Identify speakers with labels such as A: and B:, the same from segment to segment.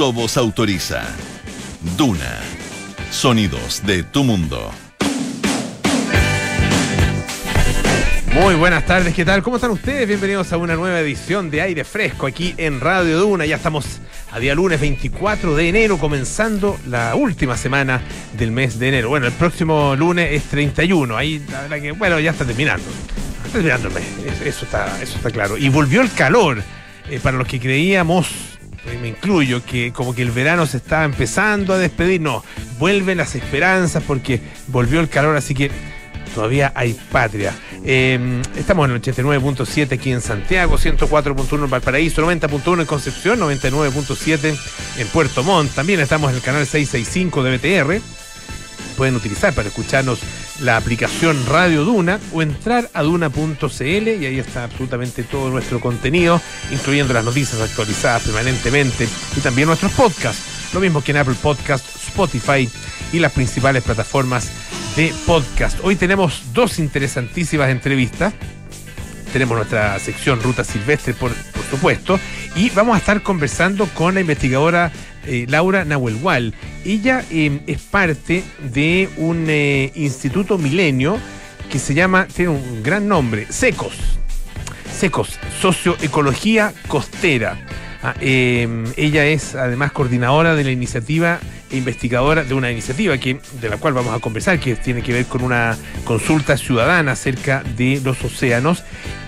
A: Sobos autoriza. Duna. Sonidos de tu mundo.
B: Muy buenas tardes, ¿qué tal? ¿Cómo están ustedes? Bienvenidos a una nueva edición de Aire Fresco aquí en Radio Duna. Ya estamos a día lunes 24 de enero, comenzando la última semana del mes de enero. Bueno, el próximo lunes es 31. Ahí, la verdad que, bueno, ya está terminando. Está terminando el mes, eso está, eso está claro. Y volvió el calor. Eh, para los que creíamos, me incluyo, que como que el verano se estaba empezando a despedir, no, vuelven las esperanzas porque volvió el calor, así que todavía hay patria. Eh, estamos en el 89.7 aquí en Santiago, 104.1 en Valparaíso, 90.1 en Concepción, 99.7 en Puerto Montt. También estamos en el canal 665 de BTR. Pueden utilizar para escucharnos la aplicación Radio Duna o entrar a duna.cl y ahí está absolutamente todo nuestro contenido, incluyendo las noticias actualizadas permanentemente y también nuestros podcasts. Lo mismo que en Apple Podcast, Spotify y las principales plataformas de podcast. Hoy tenemos dos interesantísimas entrevistas. Tenemos nuestra sección Ruta Silvestre, por, por supuesto, y vamos a estar conversando con la investigadora eh, Laura Nahuelhual. Ella eh, es parte de un eh, instituto milenio que se llama, tiene un gran nombre, SECOS. SECOS, Socioecología Costera. Ah, eh, ella es además coordinadora de la iniciativa e investigadora de una iniciativa que, de la cual vamos a conversar, que tiene que ver con una consulta ciudadana acerca de los océanos,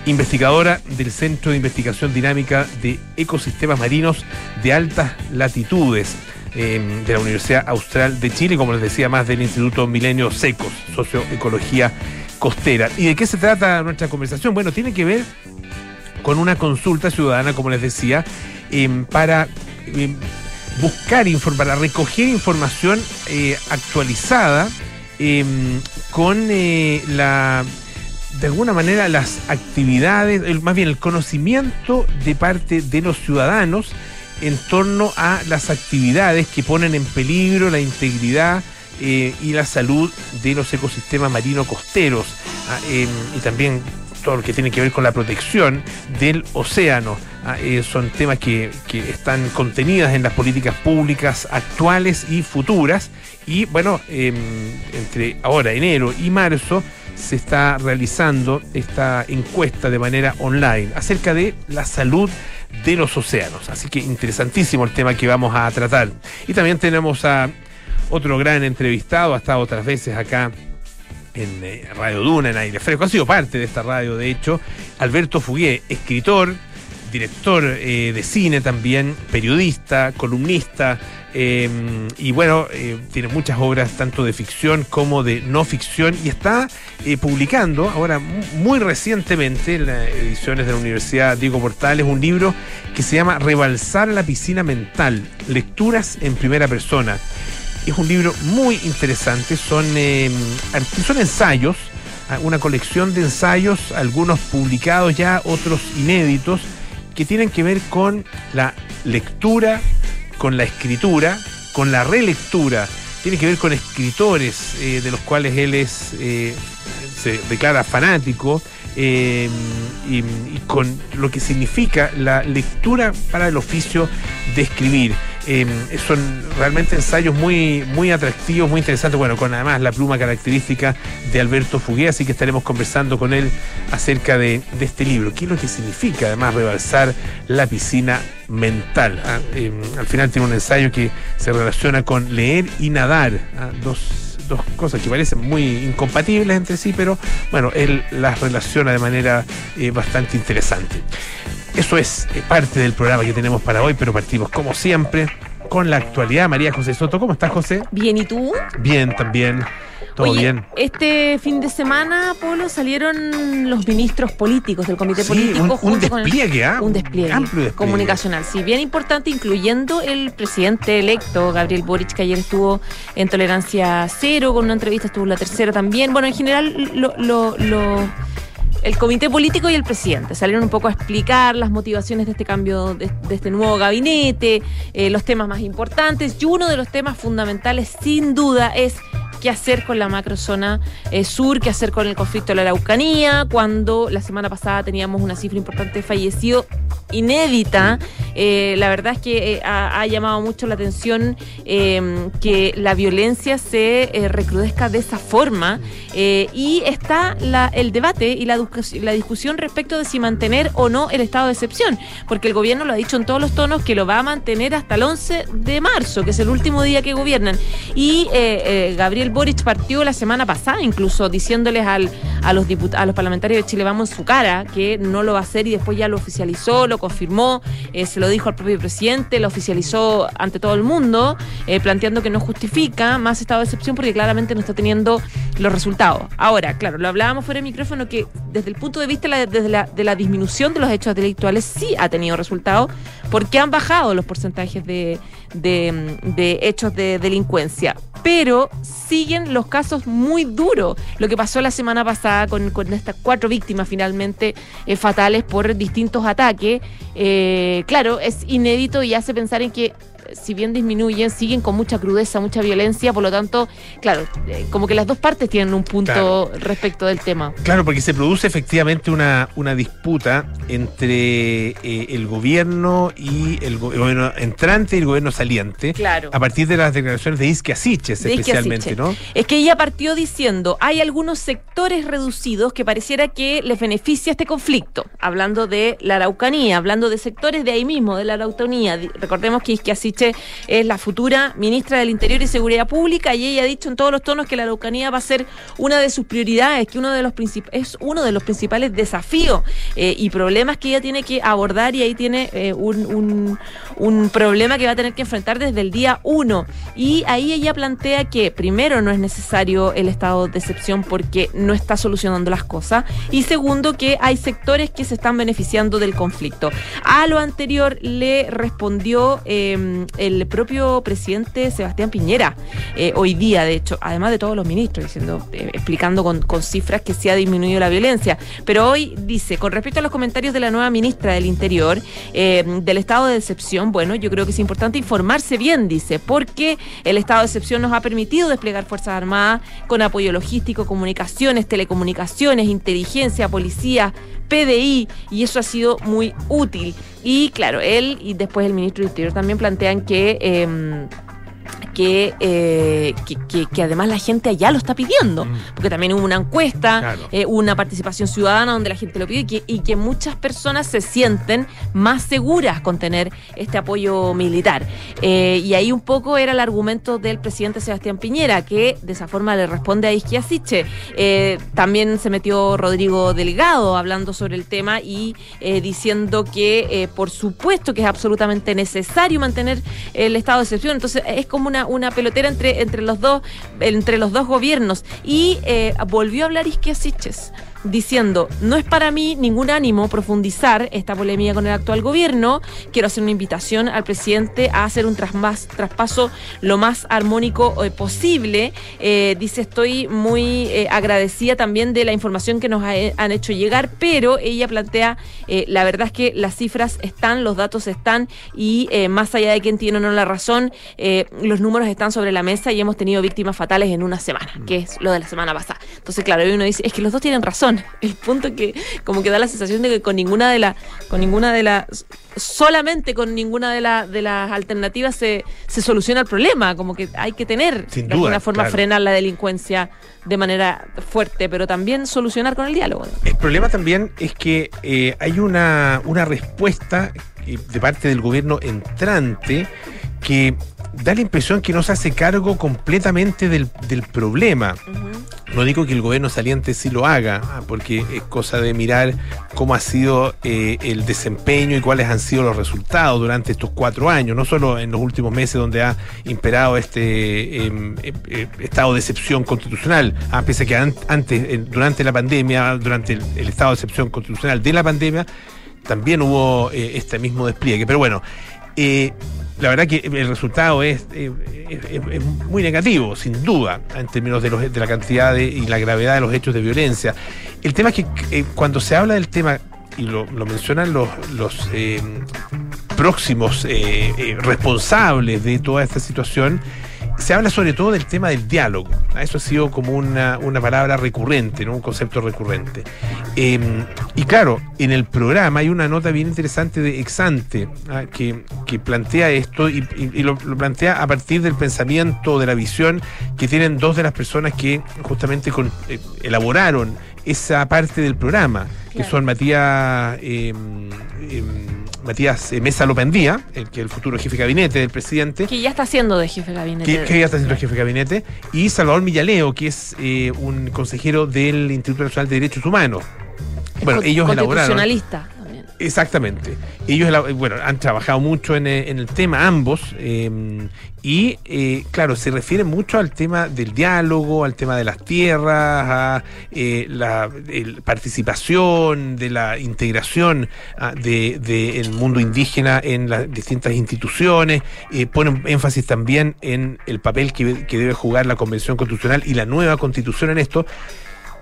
B: investigadora del Centro de Investigación Dinámica de Ecosistemas Marinos de Altas Latitudes eh, de la Universidad Austral de Chile, como les decía, más del Instituto Milenio Secos, Socioecología Costera. ¿Y de qué se trata nuestra conversación? Bueno, tiene que ver con una consulta ciudadana, como les decía, para eh, buscar para recoger información eh, actualizada con la de alguna manera las actividades, más bien el conocimiento de parte de los ciudadanos en torno a las actividades que ponen en peligro la integridad eh, y la salud de los ecosistemas marinos costeros ah, eh, y también todo lo que tiene que ver con la protección del océano. Ah, eh, son temas que, están contenidas en las políticas públicas actuales y futuras. Y bueno, entre ahora, enero y marzo, se está realizando esta encuesta de manera online acerca de la salud de los océanos. Así que interesantísimo el tema que vamos a tratar. Y también tenemos a otro gran entrevistado, ha estado otras veces acá en eh, Radio Duna, en Aire Fresco, ha sido parte de esta radio, de hecho, Alberto Fugué, escritor, director eh, de cine también, periodista, columnista, eh, y bueno, eh, tiene muchas obras tanto de ficción como de no ficción y está publicando ahora muy recientemente en las ediciones de la Universidad Diego Portales un libro que se llama Rebalsar la piscina mental, lecturas en primera persona. Es un libro muy interesante, son, son ensayos, ah, una colección de ensayos, algunos publicados ya, otros inéditos, que tienen que ver con la lectura, con la escritura, con la relectura, tiene que ver con escritores eh, de los cuales él es eh, se declara fanático y, y, con lo que significa la lectura para el oficio de escribir. Eh, son realmente ensayos muy, muy atractivos, muy interesantes, bueno, con además la pluma característica de Alberto Fugué, así que estaremos conversando con él acerca de, este libro. ¿Qué es lo que significa además rebalsar la piscina mental? ¿ah? Eh, al final tiene un ensayo que se relaciona con leer y nadar, ¿ah? dos dos cosas que parecen muy incompatibles entre sí, pero bueno, él las relaciona de manera eh, bastante interesante. Eso es eh, parte del programa que tenemos para hoy, pero partimos como siempre con la actualidad. María José Soto, ¿cómo estás, José?
C: Bien, ¿y tú?
B: Bien, también. Todo
C: Oye,
B: bien.
C: Este fin de semana, Polo, salieron los ministros políticos del comité
B: Sí,
C: político
B: un, un
C: junto con el-
B: despliegue, ¿ah?
C: un despliegue,
B: amplio despliegue.
C: comunicacional, sí, bien importante, incluyendo el presidente electo, Gabriel Boric, que ayer estuvo en tolerancia cero, con una entrevista estuvo en la tercera también. Bueno, en general, lo, lo- lo- el comité político y el presidente salieron un poco a explicar las motivaciones de este cambio, de, este nuevo gabinete, eh, los temas más importantes, y uno de los temas fundamentales, sin duda, es qué hacer con la macrozona eh, sur, qué hacer con el conflicto de la Araucanía, cuando la semana pasada teníamos una cifra importante de fallecidos inédita. Eh, la verdad es que ha, llamado mucho la atención em, que la violencia se recrudezca de esa forma y está el debate y la, la, discusión respecto de si mantener o no el estado de excepción, porque el gobierno lo ha dicho en todos los tonos que lo va a mantener hasta el 11 de marzo, que es el último día que gobiernan. Y Gabriel Boric partió la semana pasada incluso diciéndoles al, a, los a los parlamentarios de Chile Vamos en su cara que no lo va a hacer y después ya lo oficializó, lo confirmó, eh, se lo dijo al propio presidente, lo oficializó ante todo el mundo, eh, planteando que no justifica más estado de excepción porque claramente no está teniendo los resultados. Ahora, claro, lo hablábamos fuera de micrófono que el punto de vista de la, disminución de los hechos delictuales sí ha tenido resultados porque han bajado los porcentajes de, de, hechos de delincuencia. Pero siguen los casos muy duros. Lo que pasó la semana pasada con, estas cuatro víctimas finalmente eh, fatales por distintos ataques, eh, claro, es inédito y hace pensar en que si bien disminuyen, siguen con mucha crudeza, mucha violencia, por lo tanto, claro, eh, como que las dos partes tienen un punto respecto del tema.
B: Claro, porque se produce efectivamente una, una disputa entre eh, el gobierno y el, gobierno entrante y el gobierno saliente.
C: Claro.
B: A partir de las declaraciones de Isque Asiches, especialmente, ¿no?
C: Es que ella partió diciendo, hay algunos sectores reducidos que pareciera que les beneficia este conflicto, hablando de la Araucanía, hablando de sectores de ahí mismo, de la Araucanía. Recordemos que Isque Asiches es la futura ministra del Interior y Seguridad Pública y ella ha dicho en todos los tonos que la Araucanía va a ser una de sus prioridades, que uno de los es uno de los principales desafíos eh, y problemas que ella tiene que abordar y ahí tiene eh, un, un, problema que va a tener que enfrentar desde el día uno. Y ahí ella plantea que primero no es necesario el estado de excepción porque no está solucionando las cosas y segundo que hay sectores que se están beneficiando del conflicto. A lo anterior le respondió eh, el propio presidente Sebastián Piñera, eh, hoy día, de hecho, además de todos los ministros, diciendo, eh, explicando con, cifras que se ha disminuido la violencia. Pero hoy dice, con respecto a los comentarios de la nueva ministra del Interior, eh, del estado de excepción, bueno, yo creo que es importante informarse bien, dice, porque el estado de excepción nos ha permitido desplegar Fuerzas Armadas con apoyo logístico, comunicaciones, telecomunicaciones, inteligencia, policía, PDI, y eso ha sido muy útil. Y claro, él y después el ministro del Interior también plantean que... Eh, eh, que, que, además la gente allá lo está pidiendo, mm. porque también hubo una encuesta, eh, una participación ciudadana donde la gente lo pide y que, y que muchas personas se sienten más seguras con tener este apoyo militar. Eh, y ahí un poco era el argumento del presidente Sebastián Piñera, que de esa forma le responde a Isquiasiche. también se metió Rodrigo Delgado hablando sobre el tema y diciendo que por supuesto que es absolutamente necesario mantener el estado de excepción. Entonces es como una una, pelotera entre, entre, los dos, entre los dos gobiernos. Y eh, volvió a hablar Isquiasiches diciendo, no es para mí ningún ánimo profundizar esta polémica con el actual gobierno, quiero hacer una invitación al presidente a hacer un traspaso lo más armónico eh, posible. Eh, dice, estoy muy eh, agradecida también de la información que nos han hecho llegar, pero ella plantea, la verdad es que las cifras están, los datos están y más allá de quién tiene o no la razón, los números están sobre la mesa y hemos tenido víctimas fatales en una semana, que es lo de la semana pasada. Entonces, claro, uno dice, es que los dos tienen razón el punto que como que da la sensación de que con ninguna de las, con ninguna de las, solamente con ninguna de, la, de las alternativas se, se soluciona el problema. Como que hay que tener de alguna forma frenar la delincuencia de manera fuerte, pero también solucionar con el diálogo.
B: El problema también es que eh, hay una, una respuesta eh, de parte del gobierno entrante que da la impresión que no se hace cargo completamente del, problema. No digo que el gobierno saliente sí lo haga, porque es cosa de mirar cómo ha sido eh, el desempeño y cuáles han sido los resultados durante estos cuatro años, no solo en los últimos meses donde ha imperado este em, eh, eh, estado de excepción constitucional, a ah, pese que antes, durante la pandemia, durante el, estado de excepción constitucional de la pandemia, también hubo este mismo despliegue. Pero bueno, la verdad que el resultado es, eh, muy negativo, sin duda, en términos de, los, de la cantidad y la gravedad de los hechos de violencia. El tema es que eh, cuando se habla del tema, y lo, mencionan los, los eh, próximos responsables de toda esta situación, se habla sobre todo del tema del diálogo. Eso ha sido como una, una palabra recurrente, ¿no? un concepto recurrente. Em, y claro, en el programa hay una nota bien interesante de Exante ¿ah? que, que, plantea esto y, lo, plantea a partir del pensamiento, de la visión que tienen dos de las personas que justamente con, eh, elaboraron esa parte del programa, que son Matías, eh, Matías Mesa Lopendía, el que el futuro jefe de gabinete del presidente.
C: Que ya está siendo de jefe de gabinete.
B: Que, ya está siendo jefe de gabinete. Y Salvador Millaleo, que es eh, un consejero del Instituto Nacional de Derechos Humanos.
C: Bueno, ellos elaboraron.
B: Exactamente. Ellos bueno, han trabajado mucho en, eh, el tema, ambos, em, y eh, claro, se refiere mucho al tema del diálogo, al tema de las tierras, a eh, la participación, de la integración ah, del mundo indígena en las distintas instituciones, ponen énfasis también en el papel que, que debe jugar la Convención Constitucional y la nueva Constitución en esto.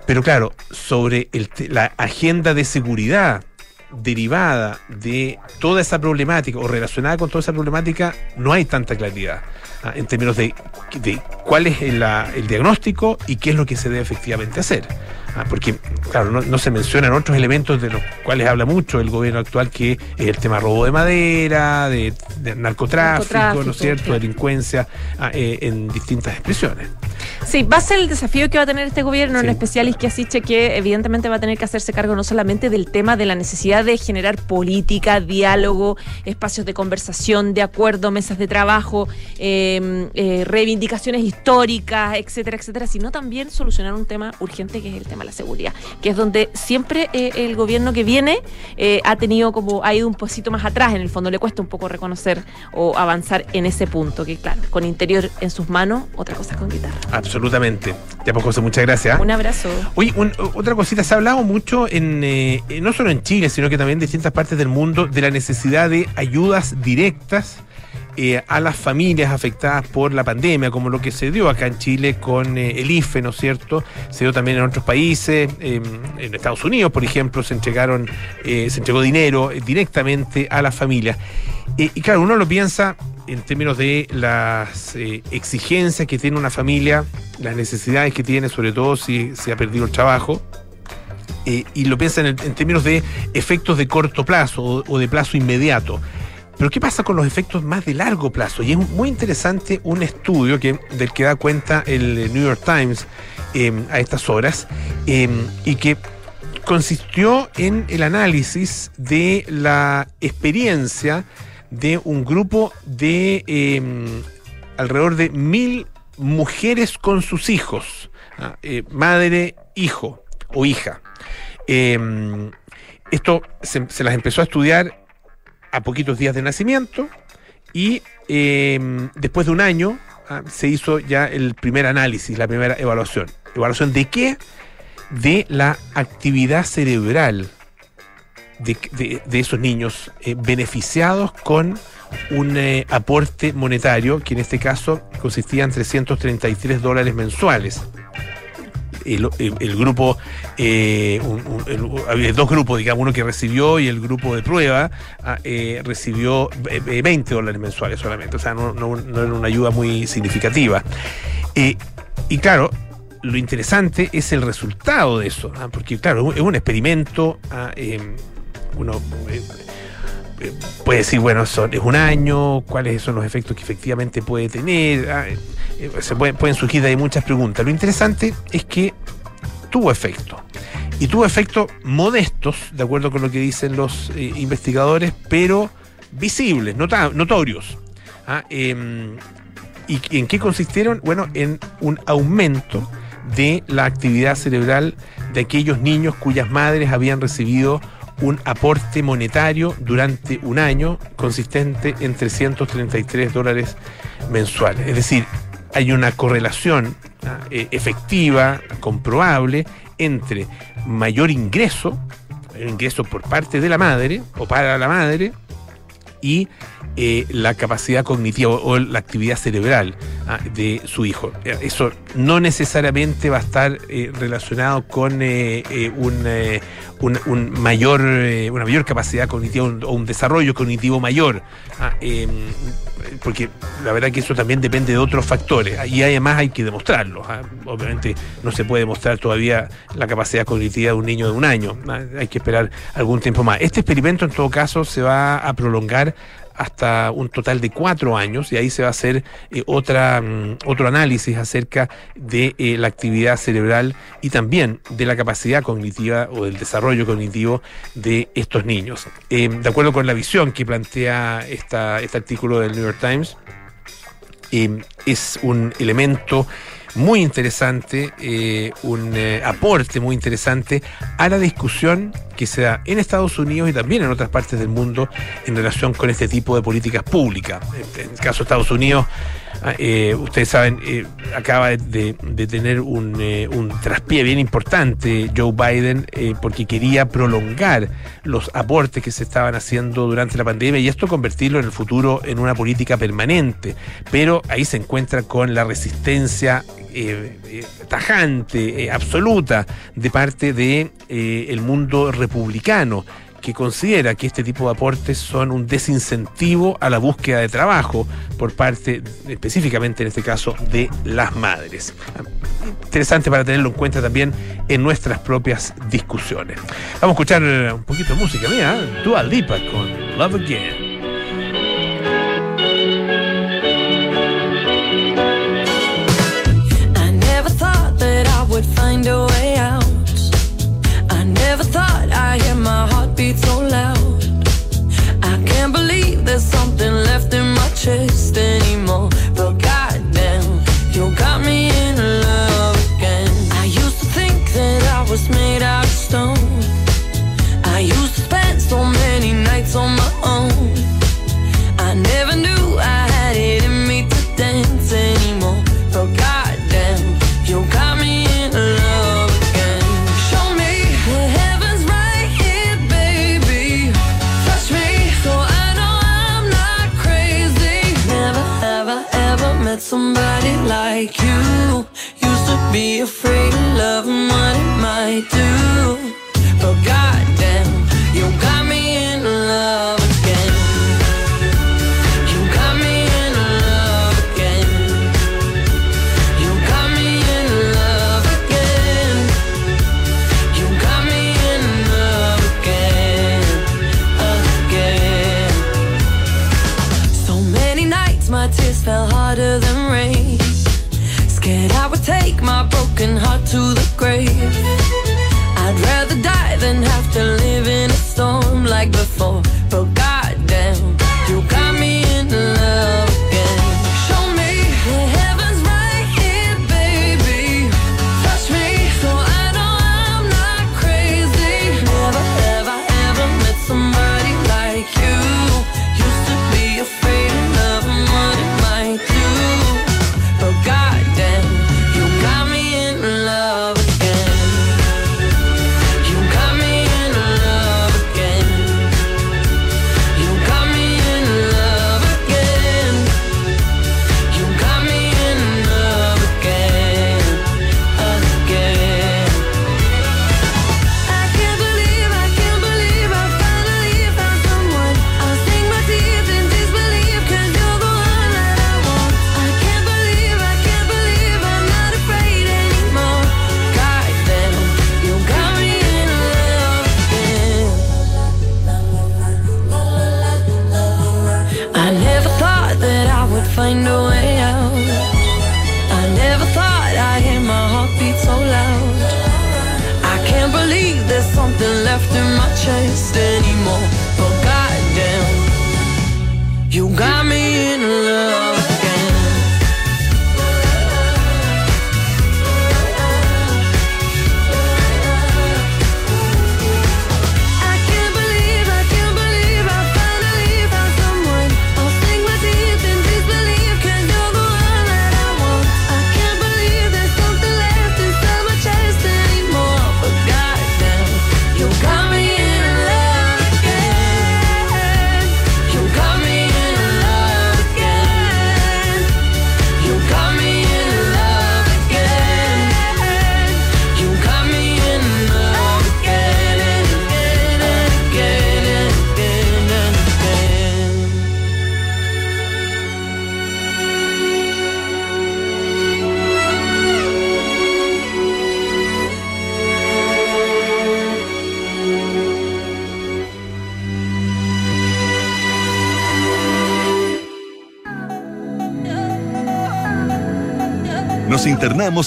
B: Pero claro, sobre el, la agenda de seguridad derivada de toda esa problemática o relacionada con toda esa problemática, no hay tanta claridad ¿ah? en términos de, de cuál es el, el, diagnóstico y qué es lo que se debe efectivamente hacer. ¿Ah? porque, claro, no, se mencionan otros elementos de los cuales habla mucho el gobierno actual, que es el tema robo de madera, de, narcotráfico, ¿no es cierto?, delincuencia ¿ah? eh, en distintas expresiones.
C: Sí, va a ser el desafío que va a tener este gobierno, en especial Isquiasiche, que evidentemente va a tener que hacerse cargo no solamente del tema de la necesidad de generar política, diálogo, espacios de conversación, de acuerdo, mesas de trabajo, em, eh, reivindicaciones históricas, etcétera, etcétera, sino también solucionar un tema urgente que es el tema la seguridad, que es donde siempre eh, el gobierno que viene eh, ha tenido como, ha ido un poquito más atrás, en el fondo le cuesta un poco reconocer o avanzar en ese punto, que claro, con interior en sus manos, otra cosa con guitarra.
B: Absolutamente. Ya pues José, muchas gracias.
C: Un abrazo.
B: Oye, otra cosita, se ha hablado mucho en, eh, no solo en Chile, sino que también en distintas partes del mundo, de la necesidad de ayudas directas eh, a las familias afectadas por la pandemia, como lo que se dio acá en Chile con eh, el IFE, ¿no es cierto? Se dio también en otros países, em, en Estados Unidos, por ejemplo, se entregaron, se entregó dinero directamente a las familias. y claro, uno lo piensa en términos de las eh, exigencias que tiene una familia, las necesidades que tiene, sobre todo si se ha perdido el trabajo, eh, y lo piensa en, términos de efectos de corto plazo o, de plazo inmediato. Pero ¿qué pasa con los efectos más de largo plazo? Y es muy interesante un estudio que, del que da cuenta el New York Times em, a estas horas em, y que consistió en el análisis de la experiencia de un grupo de em, alrededor de mil mujeres con sus hijos, ¿ah? eh, madre, hijo o hija. Esto se, las empezó a estudiar a poquitos días de nacimiento y em, después de un año ¿ah? se hizo ya el primer análisis, la primera evaluación. ¿Evaluación de qué? De la actividad cerebral de, esos niños eh, beneficiados con un eh, aporte monetario que en este caso consistía en 333 dólares mensuales. El, grupo, eh, había dos grupos, digamos, uno que recibió y el grupo de prueba ah, recibió 20 dólares mensuales solamente, o sea, no, era una ayuda muy significativa. y claro, lo interesante es el resultado de eso, ah, porque claro, es un experimento. Ah, uno eh, eh, puede decir, bueno, son, es un año, cuáles son los efectos que efectivamente puede tener. Ah, eh, se pueden, surgir de ahí muchas preguntas. Lo interesante es que tuvo efecto. Y tuvo efectos modestos, de acuerdo con lo que dicen los investigadores, pero visibles, notorios. Ah, em, ¿Y en qué consistieron? Bueno, en un aumento de la actividad cerebral de aquellos niños cuyas madres habían recibido un aporte monetario durante un año consistente en 333 dólares mensuales. Es decir, hay una correlación ¿ah? eh, efectiva, comprobable, entre mayor ingreso, ingreso por parte de la madre o para la madre, y eh, la capacidad cognitiva o la actividad cerebral
D: ah, de su hijo. Eh, eso no necesariamente va a estar eh, relacionado con un, un, mayor, una mayor capacidad cognitiva o un desarrollo cognitivo mayor. Ah, em, porque la verdad que eso también depende de otros factores y además hay que demostrarlo. Ah, obviamente no se puede demostrar todavía la capacidad cognitiva de un niño de un año, hay que esperar algún tiempo más. Este experimento en todo caso se va a prolongar hasta un total de cuatro años y ahí se va a hacer eh, mm, otro análisis acerca de eh, la actividad cerebral y también de la capacidad cognitiva o del desarrollo cognitivo de estos niños. Eh, de acuerdo con la visión que plantea esta, este artículo del New York Times, es un elemento muy interesante, eh, un eh, aporte muy interesante a la discusión que se da en Estados Unidos y también en otras partes del mundo en relación con este tipo de políticas públicas. En el caso de Estados Unidos, eh, ustedes saben, eh, acaba de, tener un, eh, un, traspié bien importante Joe Biden porque quería prolongar los aportes que se estaban haciendo durante la pandemia y esto convertirlo en el futuro en una política permanente. Pero ahí se encuentra con la resistencia tajante, absoluta de parte de el mundo republicano que considera que este tipo de aportes son un desincentivo a la búsqueda de trabajo por parte, específicamente en este caso, de las madres. Interesante para tenerlo en cuenta también en nuestras propias discusiones. Vamos a escuchar un poquito de música mía, ¿eh? Dua Lipa con Love Again. find a way heartbeat so loud. I can't believe there's something left in my chest anymore. But goddamn, you got me in love again. I used to think that I was made out of stone. I used to spend so many nights on my own.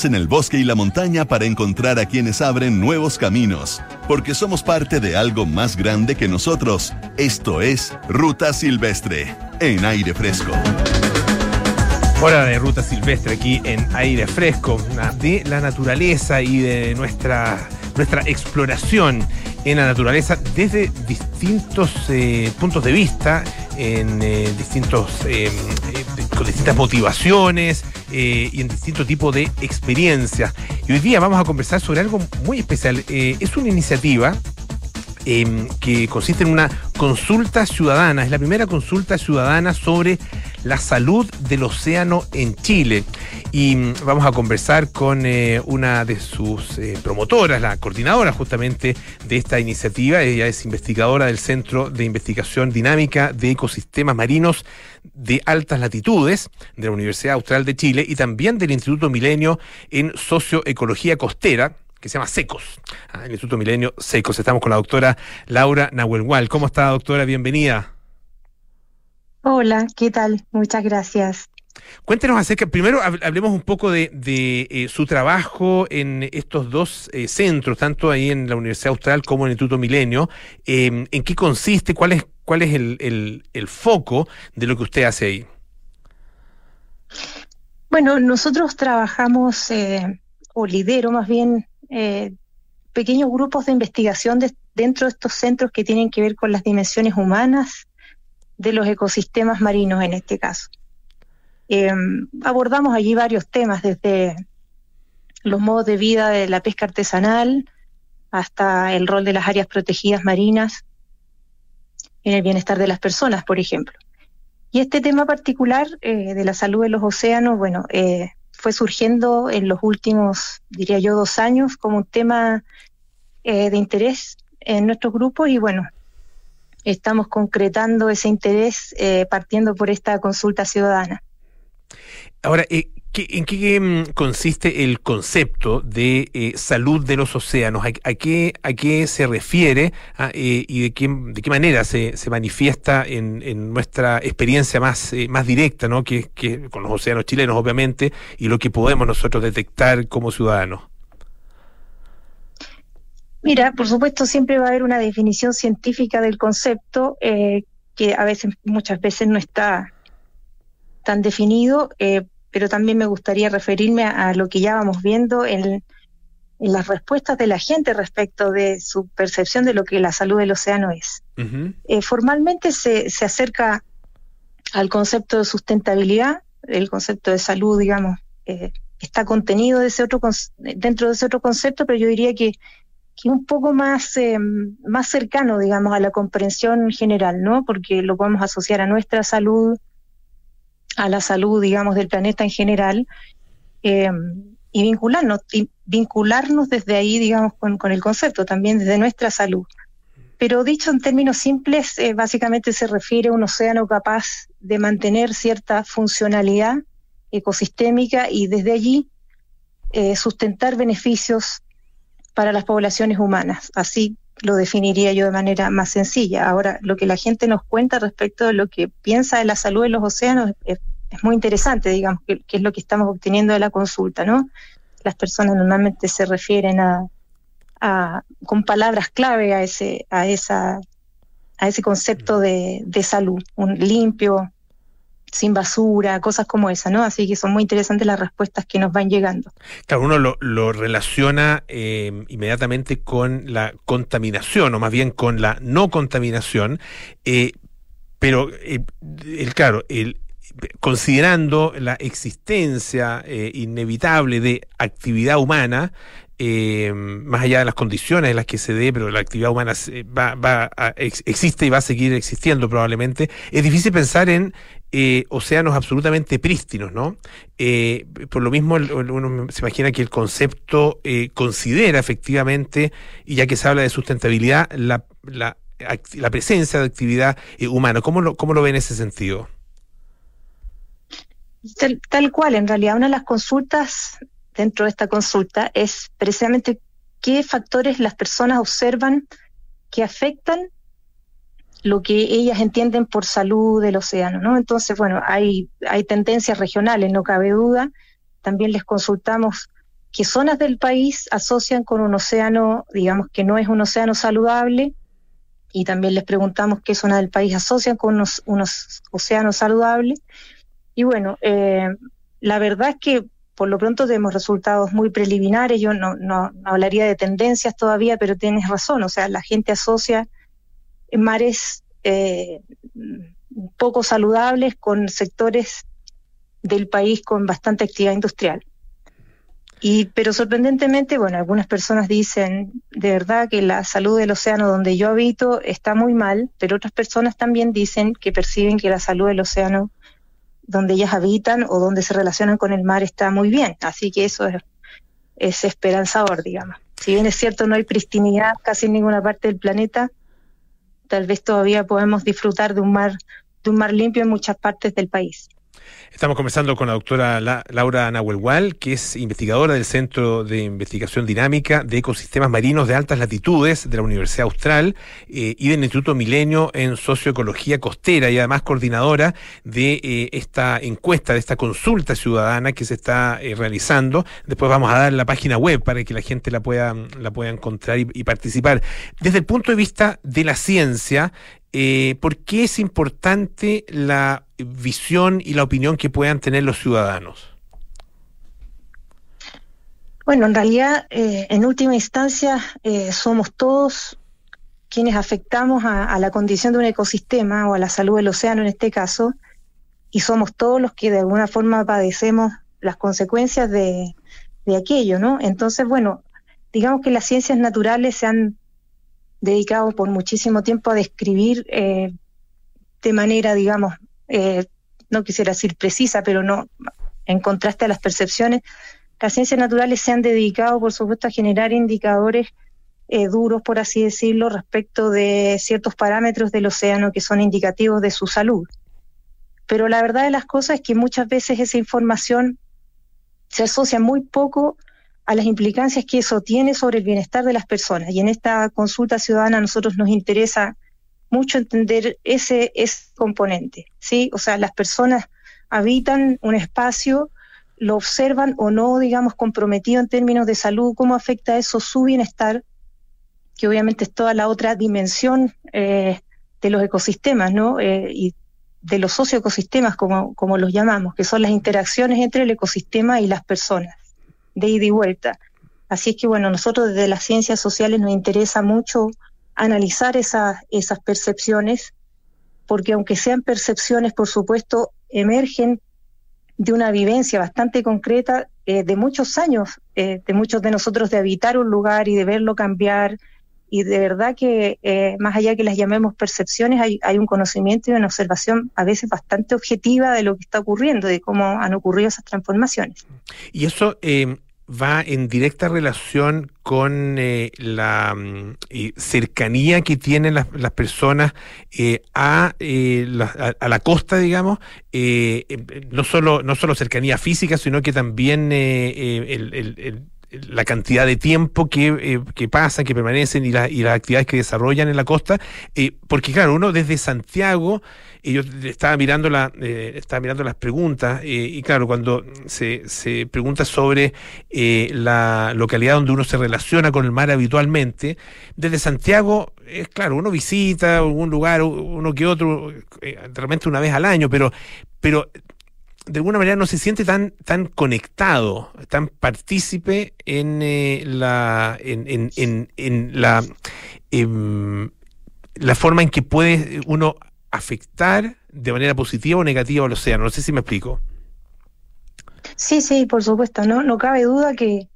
A: En el bosque y la montaña para encontrar a quienes abren nuevos caminos, porque somos parte de algo más grande que nosotros. Esto es Ruta Silvestre, en aire fresco.
B: Hora de Ruta Silvestre aquí en aire fresco, de la naturaleza y de nuestra, nuestra exploración en la naturaleza desde distintos eh, puntos de vista, en eh, distintos, eh, con distintas motivaciones y en distintos tipos de experiencias. Y hoy día vamos a conversar sobre algo muy especial. es una iniciativa Em, que consiste en una consulta ciudadana. Es la primera consulta ciudadana sobre la salud del océano en Chile. Y mm, vamos a conversar con eh, una de sus eh, promotoras, la coordinadora justamente de esta iniciativa. Ella es investigadora del Centro de Investigación Dinámica de Ecosistemas Marinos de Altas Latitudes de la Universidad Austral de Chile y también del Instituto Milenio en Socioecología Costera que se llama SECOS, ah, el Instituto Milenio SECOS. Estamos con la doctora Laura Nahuelhual. ¿Cómo está, doctora? Bienvenida.
E: Hola, ¿qué tal? Muchas gracias.
B: Cuéntenos acerca, primero hablemos un poco de, eh, su trabajo en estos dos eh, centros, tanto ahí en la Universidad Austral como en el Instituto Milenio. Em, ¿En qué consiste? ¿Cuál es, cuál es el, el, foco de lo que usted hace ahí?
E: Bueno, nosotros trabajamos, eh, o lidero más bien, pequeños grupos de investigación dentro de estos centros que tienen que ver con las dimensiones humanas de los ecosistemas marinos en este caso. Em, abordamos allí varios temas, desde los modos de vida de la pesca artesanal hasta el rol de las áreas protegidas marinas en el bienestar de las personas, por ejemplo. Y este tema particular eh, de la salud de los océanos, bueno, eh, fue surgiendo en los últimos, diría yo, dos años como un tema eh, de interés en nuestros grupos y bueno, estamos concretando ese interés eh, partiendo por esta consulta ciudadana.
B: Ahora, eh, ¿En qué mm, consiste el concepto de eh, salud de los océanos? ¿A, qué, a qué se refiere ah, y de qué, de qué manera se, se manifiesta en, nuestra experiencia más, más directa, ¿no? Que, que, con los océanos chilenos, obviamente, y lo que podemos nosotros detectar como ciudadanos?
E: Mira, por supuesto, siempre va a haber una definición científica del concepto que a veces, muchas veces no está tan definido pero también me gustaría referirme a, lo que ya vamos viendo en, las respuestas de la gente respecto de su percepción de lo que la salud del océano es. Eh, formalmente se, acerca al concepto de sustentabilidad, el concepto de salud, digamos, eh, está contenido de ese otro, dentro de ese otro concepto, pero yo diría que, que un poco más, eh, más cercano, digamos, a la comprensión general, ¿no? Porque lo podemos asociar a nuestra salud, a la salud, digamos, del planeta en general, eh, y vincularnos, vincularnos desde ahí, digamos, con, el concepto, también desde nuestra salud. Pero dicho en términos simples, eh, básicamente se refiere a un océano capaz de mantener cierta funcionalidad ecosistémica y desde allí sustentar beneficios para las poblaciones humanas. Así lo definiría yo de manera más sencilla. Ahora, lo que la gente nos cuenta respecto de lo que piensa de la salud de los océanos es, muy interesante, digamos, que, es lo que estamos obteniendo de la consulta, ¿no? Las personas normalmente se refieren a, con palabras clave a ese, a esa, a ese concepto de, de salud, un limpio, sin basura, cosas como esa, ¿no? Así que son muy interesantes las respuestas que nos van llegando.
B: Claro, uno lo, relaciona eh, inmediatamente con la contaminación, o más bien con la no contaminación, eh, pero, eh, el, claro, el, considerando la existencia inevitable de actividad humana, eh, más allá de las condiciones en las que se dé, pero la actividad humana va, va existe y va a seguir existiendo probablemente, es difícil pensar en eh, océanos absolutamente prístinos, ¿no? Eh, por lo mismo, uno se imagina que el concepto eh, considera efectivamente, y ya que se habla de sustentabilidad, la, la, presencia de actividad humana. ¿Cómo lo, ¿Cómo lo ve en ese sentido?
E: tal, cual, en realidad una de las consultas dentro de esta consulta es precisamente qué factores las personas observan que afectan lo que ellas entienden por salud del océano, ¿no? Entonces, bueno, hay, hay tendencias regionales, no cabe duda, también les consultamos qué zonas del país asocian con un océano, digamos que no es un océano saludable, y también les preguntamos qué zonas del país asocian con unos, unos océanos saludables. Y bueno, eh, la verdad es que por lo pronto tenemos resultados muy preliminares, yo no, no, hablaría de tendencias todavía, pero tienes razón, o sea, la gente asocia mares eh, poco saludables con sectores del país con bastante actividad industrial. Y, pero sorprendentemente, bueno, algunas personas dicen de verdad que la salud del océano donde yo habito está muy mal, pero otras personas también dicen que perciben que la salud del océano donde ellas habitan o donde se relacionan con el mar está muy bien. Así que eso es, es esperanzador, digamos. Si bien es cierto, no hay pristinidad casi en ninguna parte del planeta, tal vez todavía podemos disfrutar de un mar, de un mar limpio en muchas partes del país.
B: Estamos conversando con la doctora Laura Nahuelhual, que es investigadora del Centro de Investigación Dinámica de Ecosistemas Marinos de Altas Latitudes de la Universidad Austral eh, y del Instituto Milenio en Socioecología Costera y además coordinadora de eh, esta encuesta, de esta consulta ciudadana que se está eh, realizando. Después vamos a dar la página web para que la gente la pueda, la pueda encontrar y participar. Desde el punto de vista de la ciencia, ¿por qué es importante la visión y la opinión que puedan tener los ciudadanos?
E: Bueno, en realidad, eh, en última instancia, eh, somos todos quienes afectamos a, la condición de un ecosistema o a la salud del océano en este caso, y somos todos los que de alguna forma padecemos las consecuencias de, de aquello, ¿no? Entonces, bueno, digamos que las ciencias naturales se han dedicado por muchísimo tiempo a describir eh, de manera, digamos, eh, no quisiera decir precisa, pero no en contraste a las percepciones, las ciencias naturales se han dedicado, por supuesto, a generar indicadores eh, duros, por así decirlo, respecto de ciertos parámetros del océano que son indicativos de su salud. Pero la verdad de las cosas es que muchas veces esa información se asocia muy poco a las implicancias que eso tiene sobre el bienestar de las personas. Y en esta consulta ciudadana a nosotros nos interesa mucho entender ese, ese componente, ¿sí? O sea, las personas habitan un espacio, lo observan o no, digamos, comprometido en términos de salud, cómo afecta eso su bienestar, que obviamente es toda la otra dimensión eh, de los ecosistemas, ¿no? Eh, y de los socioecosistemas, como, como los llamamos, que son las interacciones entre el ecosistema y las personas de ida y vuelta. Así es que, bueno, nosotros desde las ciencias sociales nos interesa mucho analizar esas, esas percepciones, porque aunque sean percepciones, por supuesto, emergen de una vivencia bastante concreta eh, de muchos años, eh, de muchos de nosotros de habitar un lugar y de verlo cambiar. Y de verdad que, eh, más allá que las llamemos percepciones, hay, hay un conocimiento y una observación a veces bastante objetiva de lo que está ocurriendo, de cómo han ocurrido esas transformaciones.
B: Y eso, va en directa relación con eh, la mm, cercanía que tienen las, las personas eh, a, eh, la, a, la costa, digamos, no solo no solo cercanía física, sino que también la cantidad de tiempo que, que pasa, que permanecen y, y, las actividades que desarrollan en la costa, porque claro, uno desde Santiago y yo estaba mirando la eh, estaba mirando las preguntas eh, y claro cuando se, se pregunta sobre eh, la localidad donde uno se relaciona con el mar habitualmente desde Santiago es claro uno visita algún lugar uno que otro realmente una vez al año pero pero de alguna manera no se siente tan tan conectado tan partícipe en la en, en, en, en la em, la forma en que puede uno afectar de manera positiva o negativa al océano. No sé si me explico.
E: Sí, sí, por supuesto. No, no cabe duda que,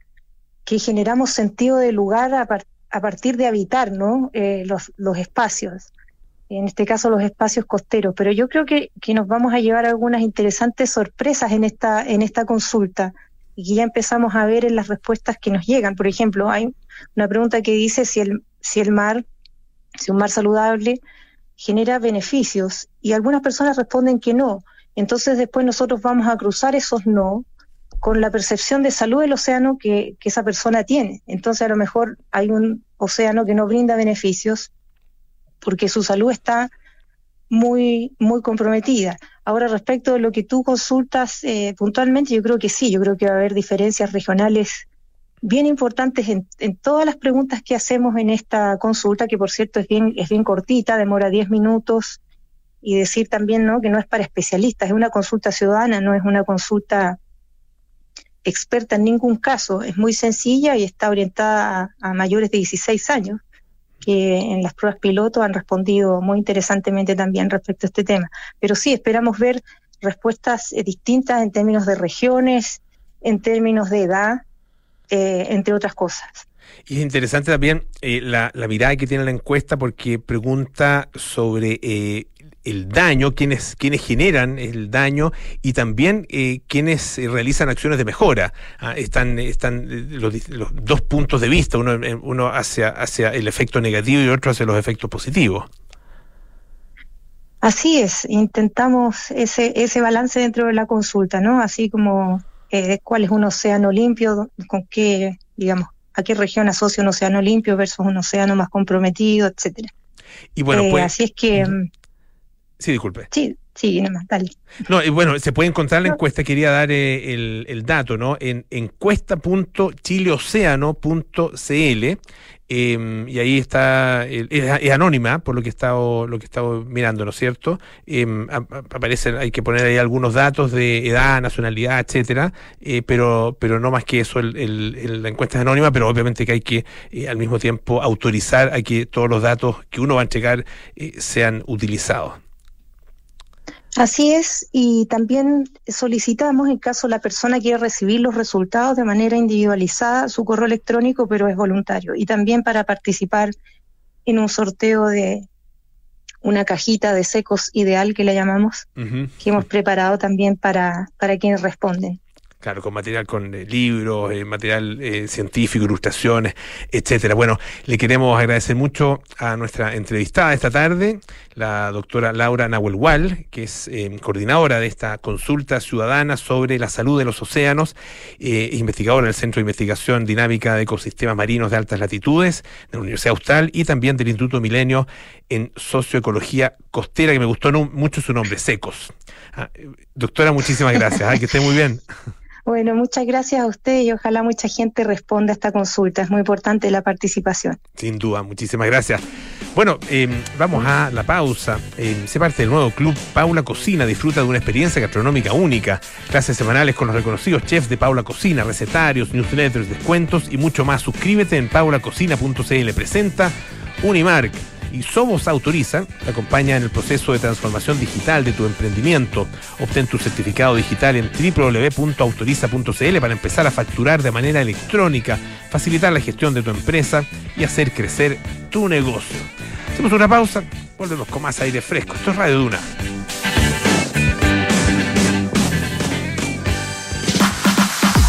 E: que generamos sentido de lugar a, a partir de habitar ¿no? Eh, los, los espacios, en este caso los espacios costeros. Pero yo creo que, que nos vamos a llevar algunas interesantes sorpresas en esta, en esta consulta y que ya empezamos a ver en las respuestas que nos llegan. Por ejemplo, hay una pregunta que dice si el, si el mar, si un mar saludable genera beneficios y algunas personas responden que no. Entonces después nosotros vamos a cruzar esos no con la percepción de salud del océano que, que esa persona tiene. Entonces a lo mejor hay un océano que no brinda beneficios porque su salud está muy, muy comprometida. Ahora, respecto de lo que tú consultas eh, puntualmente, yo creo que sí, yo creo que va a haber diferencias regionales bien importantes en, todas las preguntas que hacemos en esta consulta, que por cierto es bien, es bien cortita, demora 10 minutos, y decir también ¿no? que no es para especialistas, es una consulta ciudadana, no es una consulta experta en ningún caso, es muy sencilla y está orientada a, a mayores de 16 años que en las pruebas piloto han respondido muy interesantemente también respecto a este tema. Pero sí, esperamos ver respuestas eh, distintas en términos de regiones, en términos de edad, eh, entre otras cosas.
B: Y es interesante también eh, la, mirada que tiene la encuesta porque pregunta sobre el daño, quienes, quienes generan el daño y también eh, quienes realizan acciones de mejora. Ah, están están eh, los, los, dos puntos de vista, uno, eh, uno hacia, hacia el efecto negativo y otro hacia los efectos positivos.
E: Así es, intentamos ese, ese balance dentro de la consulta, ¿no? Así como eh, cuál es un océano limpio, con qué, digamos, a qué región asocia un océano limpio versus un océano más comprometido, etcétera.
B: Y bueno, pues,
E: eh, así es que...
B: Sí, disculpe.
E: Sí, sí, nada más, dale.
B: No, y bueno, se puede encontrar la encuesta, quería dar eh, el, el, dato, ¿no? En encuesta.chileoceano.cl eh, y ahí está, es, es, anónima por lo que he estado, lo que he estado mirando, ¿no es cierto? Eh, aparecen, hay que poner ahí algunos datos de edad, nacionalidad, etcétera, eh, pero, pero no más que eso, el, el, la encuesta es anónima, pero obviamente que hay que eh, al mismo tiempo autorizar a que todos los datos que uno va a eh, sean utilizados.
E: Así es, y también solicitamos, en caso la persona quiera recibir los resultados de manera individualizada, su correo electrónico, pero es voluntario. Y también para participar en un sorteo de una cajita de secos ideal que le llamamos, uh -huh. que hemos preparado también para, para quienes responden.
B: Claro, con material, con eh, libros, eh, material eh, científico, ilustraciones, etcétera. Bueno, le queremos agradecer mucho a nuestra entrevistada esta tarde, la doctora Laura Nahuel que es eh, coordinadora de esta consulta ciudadana sobre la salud de los océanos, eh, investigadora del Centro de Investigación Dinámica de Ecosistemas Marinos de Altas Latitudes de la Universidad Austral y también del Instituto Milenio en Socioecología Costera, que me gustó mucho su nombre, SECOS. Ah, doctora, muchísimas gracias. Ay, que esté muy bien.
E: Bueno, muchas gracias a usted y ojalá mucha gente responda a esta consulta. Es muy importante la participación.
B: Sin duda, muchísimas gracias. Bueno, eh, vamos a la pausa. Eh, se parte del nuevo club Paula Cocina. Disfruta de una experiencia gastronómica única. Clases semanales con los reconocidos chefs de Paula Cocina, recetarios, newsletters, descuentos y mucho más. Suscríbete en paulacocina.cl. Presenta Unimark y Somos Autoriza te acompaña en el proceso de transformación digital de tu emprendimiento. Obtén tu certificado digital en www.autoriza.cl para empezar a facturar de manera electrónica, facilitar la gestión de tu empresa y hacer crecer tu negocio. Hacemos una pausa, volvemos con más aire fresco. Esto es Radio Duna.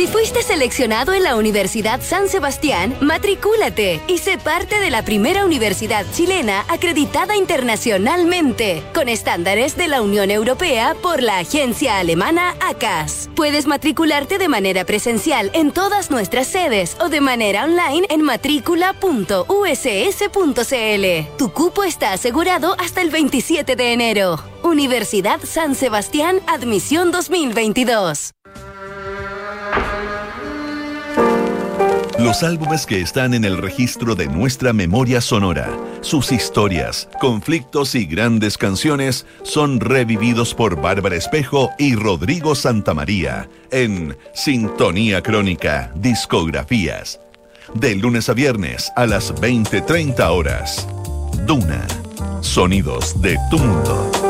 F: Si fuiste seleccionado en la Universidad San Sebastián, matricúlate y sé parte de la primera universidad chilena acreditada internacionalmente, con estándares de la Unión Europea por la agencia alemana ACAS. Puedes matricularte de manera presencial en todas nuestras sedes o de manera online en matrícula.uss.cl. Tu cupo está asegurado hasta el 27 de enero. Universidad San Sebastián, admisión 2022.
A: Los álbumes que están en el registro de nuestra memoria sonora, sus historias, conflictos y grandes canciones son revividos por Bárbara Espejo y Rodrigo Santamaría en Sintonía Crónica, Discografías. De lunes a viernes a las 20:30 horas. Duna. Sonidos de tu mundo.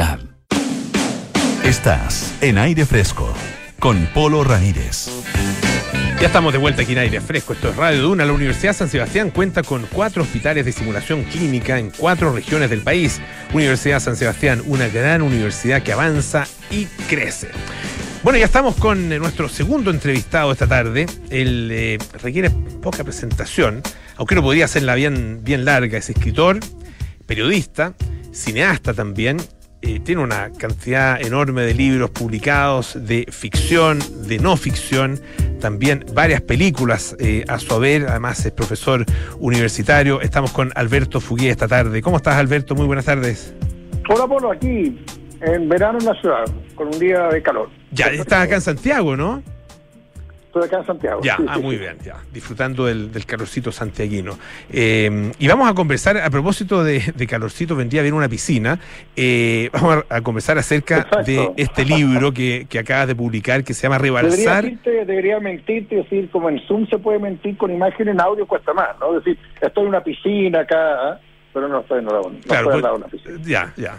A: Estás en aire fresco con Polo Ramírez.
B: Ya estamos de vuelta aquí en aire fresco. Esto es Radio Duna. La Universidad San Sebastián cuenta con cuatro hospitales de simulación clínica en cuatro regiones del país. Universidad San Sebastián, una gran universidad que avanza y crece. Bueno, ya estamos con eh, nuestro segundo entrevistado esta tarde. Él eh, requiere poca presentación, aunque no podría hacerla bien, bien larga. Es escritor, periodista, cineasta también eh, tiene una cantidad enorme de libros publicados, de ficción, de no ficción, también varias películas eh, a su haber, además es profesor universitario. Estamos con Alberto Fugué esta tarde. ¿Cómo estás, Alberto? Muy buenas tardes.
G: Hola, Polo, aquí, en verano en la ciudad, con un día de calor.
B: Ya, estás acá en Santiago, ¿no?
G: Estoy acá en Santiago.
B: Ya, ah, muy bien, ya. Disfrutando del, calorcito santiaguino. Eh, y vamos a conversar, a propósito de, calorcito, vendría bien una piscina. Eh, vamos a, conversar acerca de este libro que, que, acabas de publicar que se llama Rebalsar.
G: Debería, debería mentirte, decir, como en Zoom se puede mentir con imagen en audio, cuesta más, ¿no? Es decir, estoy en una piscina acá, ¿ah? pero no estoy en la, no claro, estoy una piscina.
B: Ya, ya.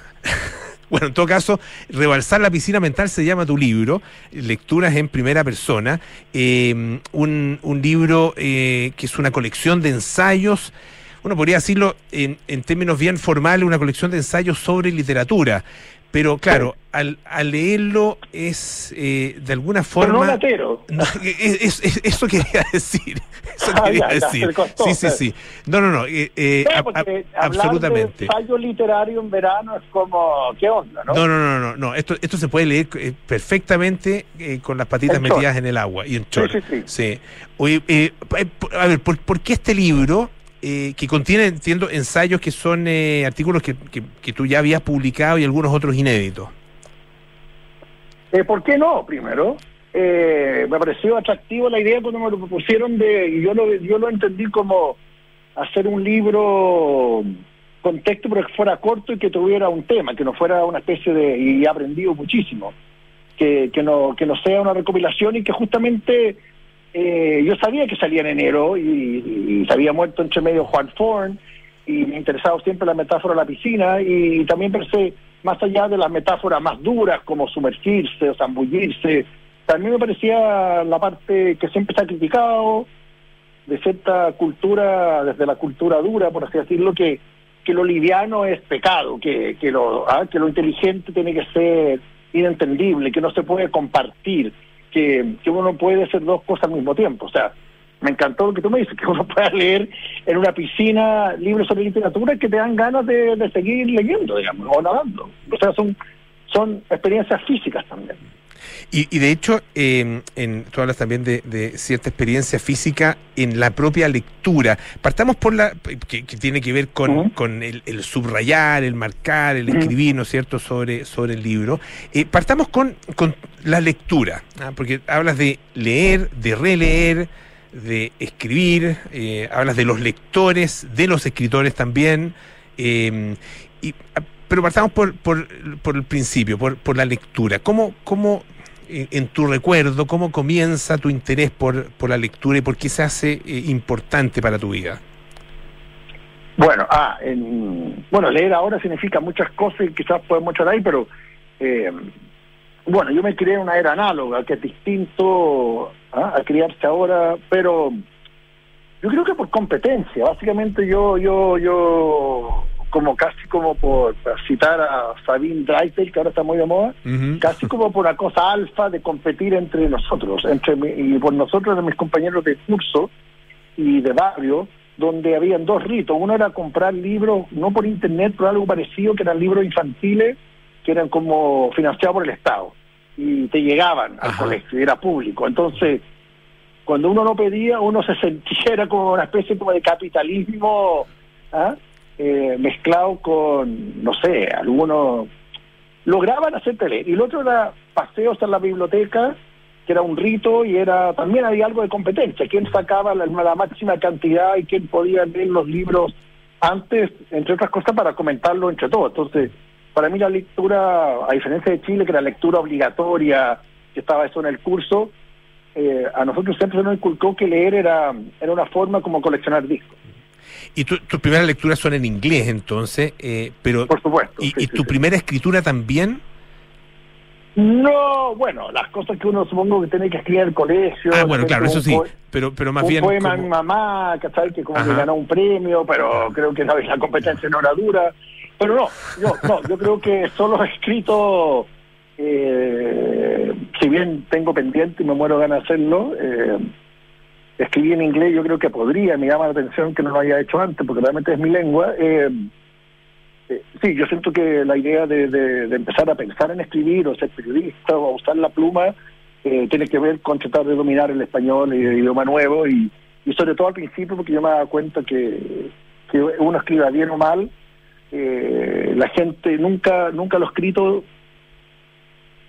B: Bueno, en todo caso, Rebalsar la piscina mental se llama tu libro, Lecturas en Primera Persona, eh, un, un, libro eh, que es una colección de ensayos, uno podría decirlo en, en términos bien formales, una colección de ensayos sobre literatura. Pero claro, al, al leerlo es eh, de alguna forma.
G: Pero no,
B: es, es, eso quería decir. Eso ah, quería decir. sí, sí, sí. No, no, no. Eh, eh, absolutamente.
G: De ensayo literario en verano es como. ¿Qué onda, no?
B: No, no, no, no. no. Esto, esto se puede leer eh, perfectamente eh, con las patitas metidas en el agua y en chor. Sí, sí, sí. Oye, a ver, ¿por, ¿por qué este libro? Eh, que contiene, entiendo, ensayos que son eh, artículos que, que, tú ya habías publicado y algunos otros inéditos.
G: Eh, ¿Por qué no? Primero, me pareció atractivo la idea cuando me lo propusieron de, yo lo, yo lo entendí como hacer un libro con texto pero que fuera corto y que tuviera un tema, que no fuera una especie de, y he aprendido muchísimo, que, que, no, que no sea una recopilación y que justamente eh, yo sabía que salía en enero y, se había muerto entre medio Juan Forn y me interesaba siempre la metáfora de la piscina y también pensé, más allá de las metáforas más duras como sumergirse o zambullirse, también me parecía la parte que siempre está criticado de cierta cultura, desde la cultura dura, por así decirlo, que, que lo liviano es pecado, que, que, lo, ah, que lo inteligente tiene que ser inentendible, que no se puede compartir que, uno no puede hacer dos cosas al mismo tiempo. O sea, me encantó lo que tú me dices, que uno pueda leer en una piscina libros sobre literatura que te dan ganas de, seguir leyendo, digamos, o nadando. O sea, son, son experiencias físicas también.
B: Y, de hecho, eh, en, tú hablas también de, cierta experiencia física en la propia lectura. Partamos por la, que, tiene que ver con, con el, subrayar, el marcar, el escribir, ¿no es cierto?, sobre, sobre el libro. Eh, partamos con, con la lectura, ¿ah? porque hablas de leer, de releer, de escribir, eh, hablas de los lectores, de los escritores también. Eh, y, ah, pero partamos por, por, por el principio, por, por la lectura. ¿Cómo, cómo en, tu recuerdo, cómo comienza tu interés por, por la lectura y por qué se hace eh, importante para tu vida?
G: Bueno, ah, bueno, leer ahora significa muchas cosas y quizás podemos echar ahí, pero eh, bueno, yo me crié en una era análoga, que es distinto ¿ah? a criarse ahora, pero yo creo que por competencia. Básicamente yo, yo, yo como casi como por, citar a Sabine Dreisel, que ahora está muy de moda, casi como por una cosa alfa de competir entre nosotros, entre y por nosotros, de mis compañeros de curso y de barrio, donde habían dos ritos. Uno era comprar libros, no por internet, pero algo parecido, que eran libros infantiles, que eran como financiados por el Estado, y te llegaban al colegio, y era público. Entonces, cuando uno no pedía, uno se sentía, era como una especie como de capitalismo, ¿ah? eh, mezclado con, no sé, algunos lograban hacerte leer. Y lo otro era paseos en la biblioteca, que era un rito y era también había algo de competencia. ¿Quién sacaba la, la máxima cantidad y quién podía leer los libros antes, entre otras cosas, para comentarlo entre todos? Entonces, para mí la lectura, a diferencia de Chile, que la lectura obligatoria, que estaba eso en el curso, eh, a nosotros siempre se nos inculcó que leer era, era una forma como coleccionar discos.
B: Y tu, tus primeras lecturas son en inglés, entonces, eh, pero...
G: Por supuesto.
B: ¿Y,
G: sí,
B: y
G: sí,
B: tu
G: sí.
B: primera escritura también?
G: No, bueno, las cosas que uno supongo que tiene que escribir en el colegio.
B: Ah, bueno, claro, eso
G: un
B: sí, pero, pero más
G: un
B: bien...
G: poema a
B: como-
G: mi mamá, ¿cachai? Que como que ganó un premio, pero creo que la, la competencia no era dura. Pero no, yo, no, yo creo que solo he escrito, eh, si bien tengo pendiente y me muero de ganas de hacerlo, eh, escribí en inglés, yo creo que podría, me llama la atención que no lo haya hecho antes, porque realmente es mi lengua. Eh, eh, sí, yo siento que la idea de, empezar a pensar en escribir o ser periodista o usar la pluma eh, tiene que ver con tratar de dominar el español y el idioma nuevo y, y sobre todo al principio porque yo me daba cuenta que, que uno escriba bien o mal, eh, la gente nunca nunca lo escrito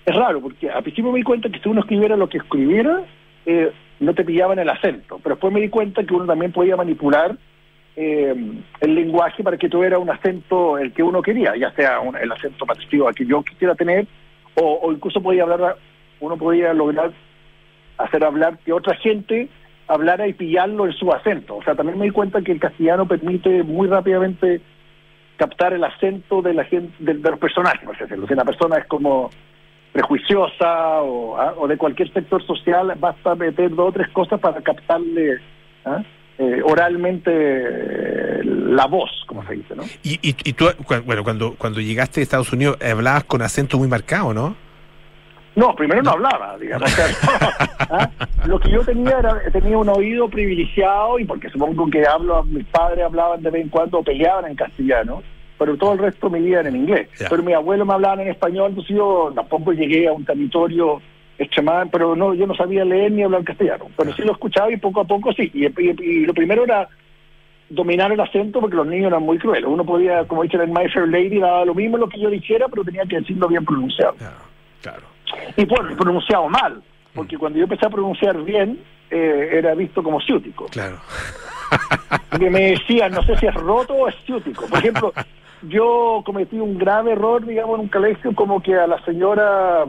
G: es raro porque al principio me di cuenta que si uno escribiera lo que escribiera eh, no te pillaban el acento, pero después me di cuenta que uno también podía manipular eh, el lenguaje para que tuviera un acento el que uno quería, ya sea un- el acento parecido al que yo quisiera tener, o, o incluso podía hablar, uno podía lograr hacer hablar que otra gente hablara y pillarlo en su acento. O sea, también me di cuenta que el castellano permite muy rápidamente captar el acento de la gente, de, de los personajes, por decirlo. Si una persona es como prejuiciosa o, ah, o de cualquier sector social, basta meter dos o tres cosas para captarle ¿ah? eh, oralmente eh, la voz, como se dice, ¿no?
B: Y, y, y tú, cu- bueno, cuando, cuando llegaste a Estados Unidos, hablabas con acento muy marcado, ¿no?
G: No, primero no hablaba, digamos. o sea, ¿ah? Lo que yo tenía era, tenía un oído privilegiado y porque supongo que hablo, mis padres hablaban de vez en cuando o peleaban en castellano, pero todo el resto me iban en inglés. Pero mis abuelos me hablaban en español, entonces yo tampoco llegué a un territorio extremado, pero no, yo no sabía leer ni hablar castellano. Pero sí lo escuchaba y poco a poco sí. Y, y- y lo primero era dominar el acento porque los niños eran muy crueles. Uno podía, como dicen en My Fair Lady, daba lo mismo lo que yo dijera, pero tenía que decirlo bien pronunciado.
B: Claro, claro.
G: Y bueno, pronunciado mal, porque cuando yo empecé a pronunciar bien, eh, era visto como ciútico.
B: Claro.
G: Porque me decían, no sé si es roto o es ciútico. Por ejemplo, yo cometí un grave error, digamos, en un colegio, como que a la señora,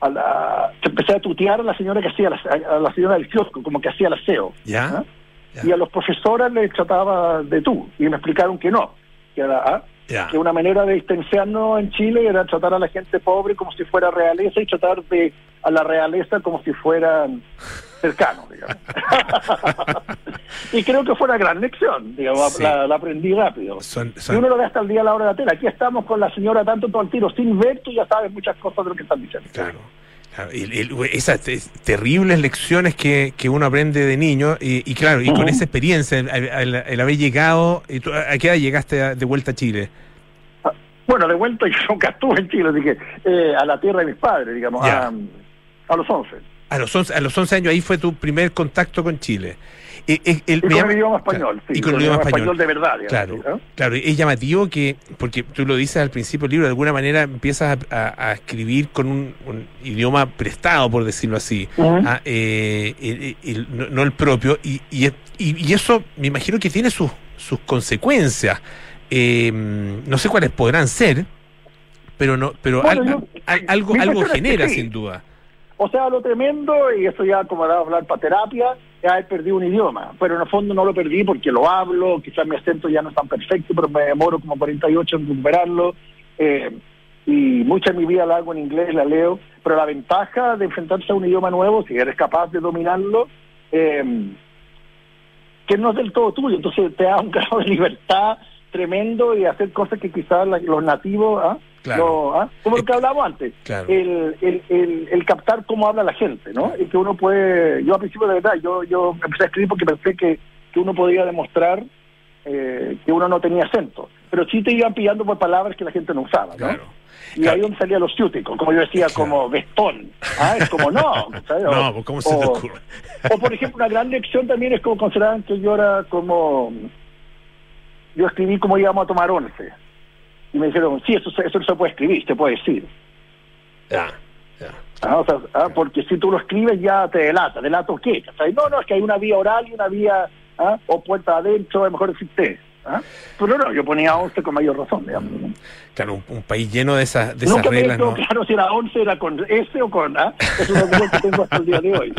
G: a la, empecé a tutear a la señora que hacía, la, a la señora del kiosco, como que hacía el aseo.
B: ¿Ya?
G: Y a los profesores les trataba de tú, y me explicaron que no, que era, ¿ah? Que una manera de distanciarnos en Chile era tratar a la gente pobre como si fuera realeza y tratar de a la realeza como si fueran cercanos, digamos. y creo que fue una gran lección, digamos,
B: Sí.
G: la, la aprendí rápido.
B: Son,
G: Y
B: son-
G: uno lo ve hasta el día a la hora de la tela. Aquí estamos con la señora tanto todo el tiro, sin ver, tú ya sabes muchas cosas de lo que están diciendo.
B: Claro. Y- y- esas te- terribles lecciones que, que uno aprende de niño y, y claro, y con esa experiencia, el, haber llegado, y tú, ¿a qué edad llegaste a- de vuelta a Chile?
G: Bueno, de vuelta yo nunca estuve en Chile, así que eh, a la tierra de mis padres, digamos,
B: Ya.
G: a, a los 11.
B: A los 11, a los 11 años ahí fue tu primer contacto con Chile. Eh, eh, el-
G: Y con
B: llama-
G: el idioma español,
B: claro,
G: sí,
B: y con el idioma español.
G: de verdad.
B: Claro,
G: ¿sí, ¿no?
B: claro, es llamativo que, porque tú lo dices al principio del libro, de alguna manera empiezas a, a- a escribir con un, un idioma prestado, por decirlo así, ah, el- el- no, no el propio, y, y, es- y- y eso me imagino que tiene sus, sus consecuencias. Eh, no sé cuáles podrán ser, pero no, pero
G: Bueno,
B: al-
G: yo-
B: al- algo, algo genera
G: sí.
B: sin duda.
G: O sea, lo tremendo, y eso ya como era hablar para terapia, es haber perdido un idioma. Pero en el fondo no lo perdí porque lo hablo, quizás mi acento ya no es tan perfecto, pero me demoro como 48 en recuperarlo. Eh, y mucha de mi vida la hago en inglés, la leo. Pero la ventaja de enfrentarse a un idioma nuevo, si eres capaz de dominarlo, eh, que no es del todo tuyo. Entonces te da un grado de libertad tremendo y hacer cosas que quizás la- los nativos, ¿ah?
B: Claro.
G: No, ¿ah? como lo que hablábamos antes,
B: Claro.
G: el, el, el, el captar cómo habla la gente, ¿no? Y que uno puede, yo al principio de verdad, yo, yo empecé a escribir porque pensé que, que uno podía demostrar eh, que uno no tenía acento, pero sí te iban pillando por palabras que la gente no usaba, ¿no?
B: Claro.
G: Y
B: Claro.
G: ahí donde salía los ciúticos, como yo decía, como vestón. ¿ah? Es como no. ¿sabes? O-
B: ¿cómo se te
G: o-
B: ocurre?
G: o por ejemplo, una gran lección también es como consideraban que yo era como... Yo escribí como íbamos a tomar once. Y me dijeron, sí, eso, eso no se puede escribir, se puede decir.
B: Ya.
G: Ah, o sea, ah, porque si tú lo escribes ya te delata. ¿Delato qué? No, no, es que hay una vía oral y una vía ¿ah? o puerta adentro, a lo mejor existe. ¿Ah? Pero no, yo ponía 11 con mayor razón, digamos.
B: Claro, un, un país lleno de esas, de
G: Nunca
B: esas
G: me
B: reglas.
G: quedó
B: ¿no?
G: claro si era 11, era con S o con A. Es una opinión que tengo hasta el día de hoy.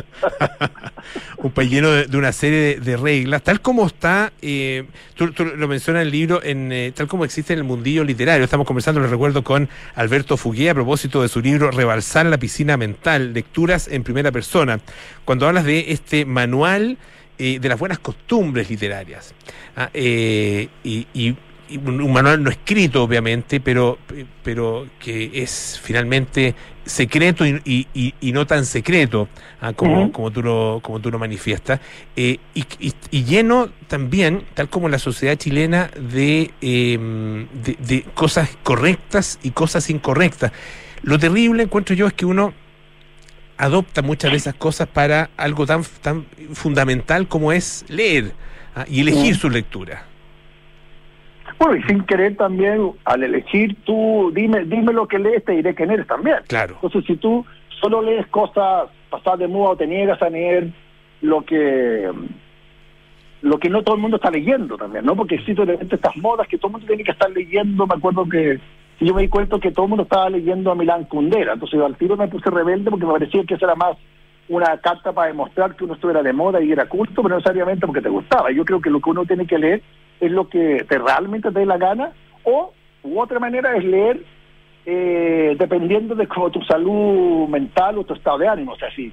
B: un país lleno de, de una serie de, de reglas, tal como está, eh, tú, tú lo mencionas en el libro, en, eh, tal como existe en el mundillo literario. Estamos conversando, les recuerdo, con Alberto Fugué a propósito de su libro Rebalsar la piscina mental, lecturas en primera persona, cuando hablas de este manual eh, de las buenas costumbres literarias. Ah, eh, y, y- y un, manual no escrito, obviamente, pero, pero que es finalmente secreto y, y- no tan secreto ah, como,
G: Ujú.
B: como, tú lo, como tú lo manifiestas. Eh, y, lleno también, tal como la sociedad chilena, de, eh, de, de cosas correctas y cosas incorrectas. Lo terrible, encuentro yo, es que uno adopta muchas de esas cosas para algo tan, tan fundamental como es leer ah, y elegir su lectura.
G: Bueno, y sin querer también, al elegir tú, dime dime lo que lees, te diré quién eres también.
B: Claro.
G: Entonces, si tú solo lees cosas pasadas de moda o te niegas a leer lo que lo que no todo el mundo está leyendo también, ¿no? Porque existen estas modas que todo el mundo tiene que estar leyendo. Me acuerdo que yo me di cuenta que todo el mundo estaba leyendo a Milán Kundera. Entonces, al tiro me puse rebelde porque me parecía que esa era más una carta para demostrar que uno estuviera de moda y era culto, pero no necesariamente porque te gustaba. Yo creo que lo que uno tiene que leer es lo que te realmente te dé la gana, o u otra manera es leer eh, dependiendo de como tu salud mental o tu estado de ánimo. O sea, si,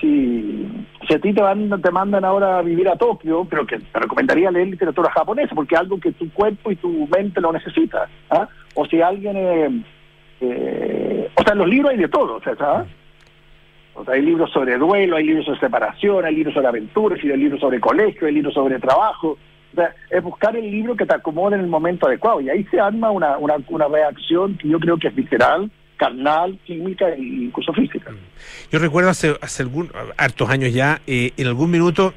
G: si, si a ti te, mandan, te mandan ahora a vivir a Tokio, pero que te recomendaría leer literatura japonesa, porque es algo que tu cuerpo y tu mente lo necesita. ¿ah? O si alguien... eh, eh, o sea, en los libros hay de todo, ¿sabes? O sea, hay libros sobre duelo, hay libros sobre separación, hay libros sobre aventuras, hay libros sobre colegio, hay libros sobre trabajo. O sea, es buscar el libro que te acomode en el momento adecuado. Y ahí se arma una, una, una reacción que yo creo que es visceral, carnal, química e incluso física.
B: Yo recuerdo hace, hace algún, hartos años ya, eh, en algún minuto,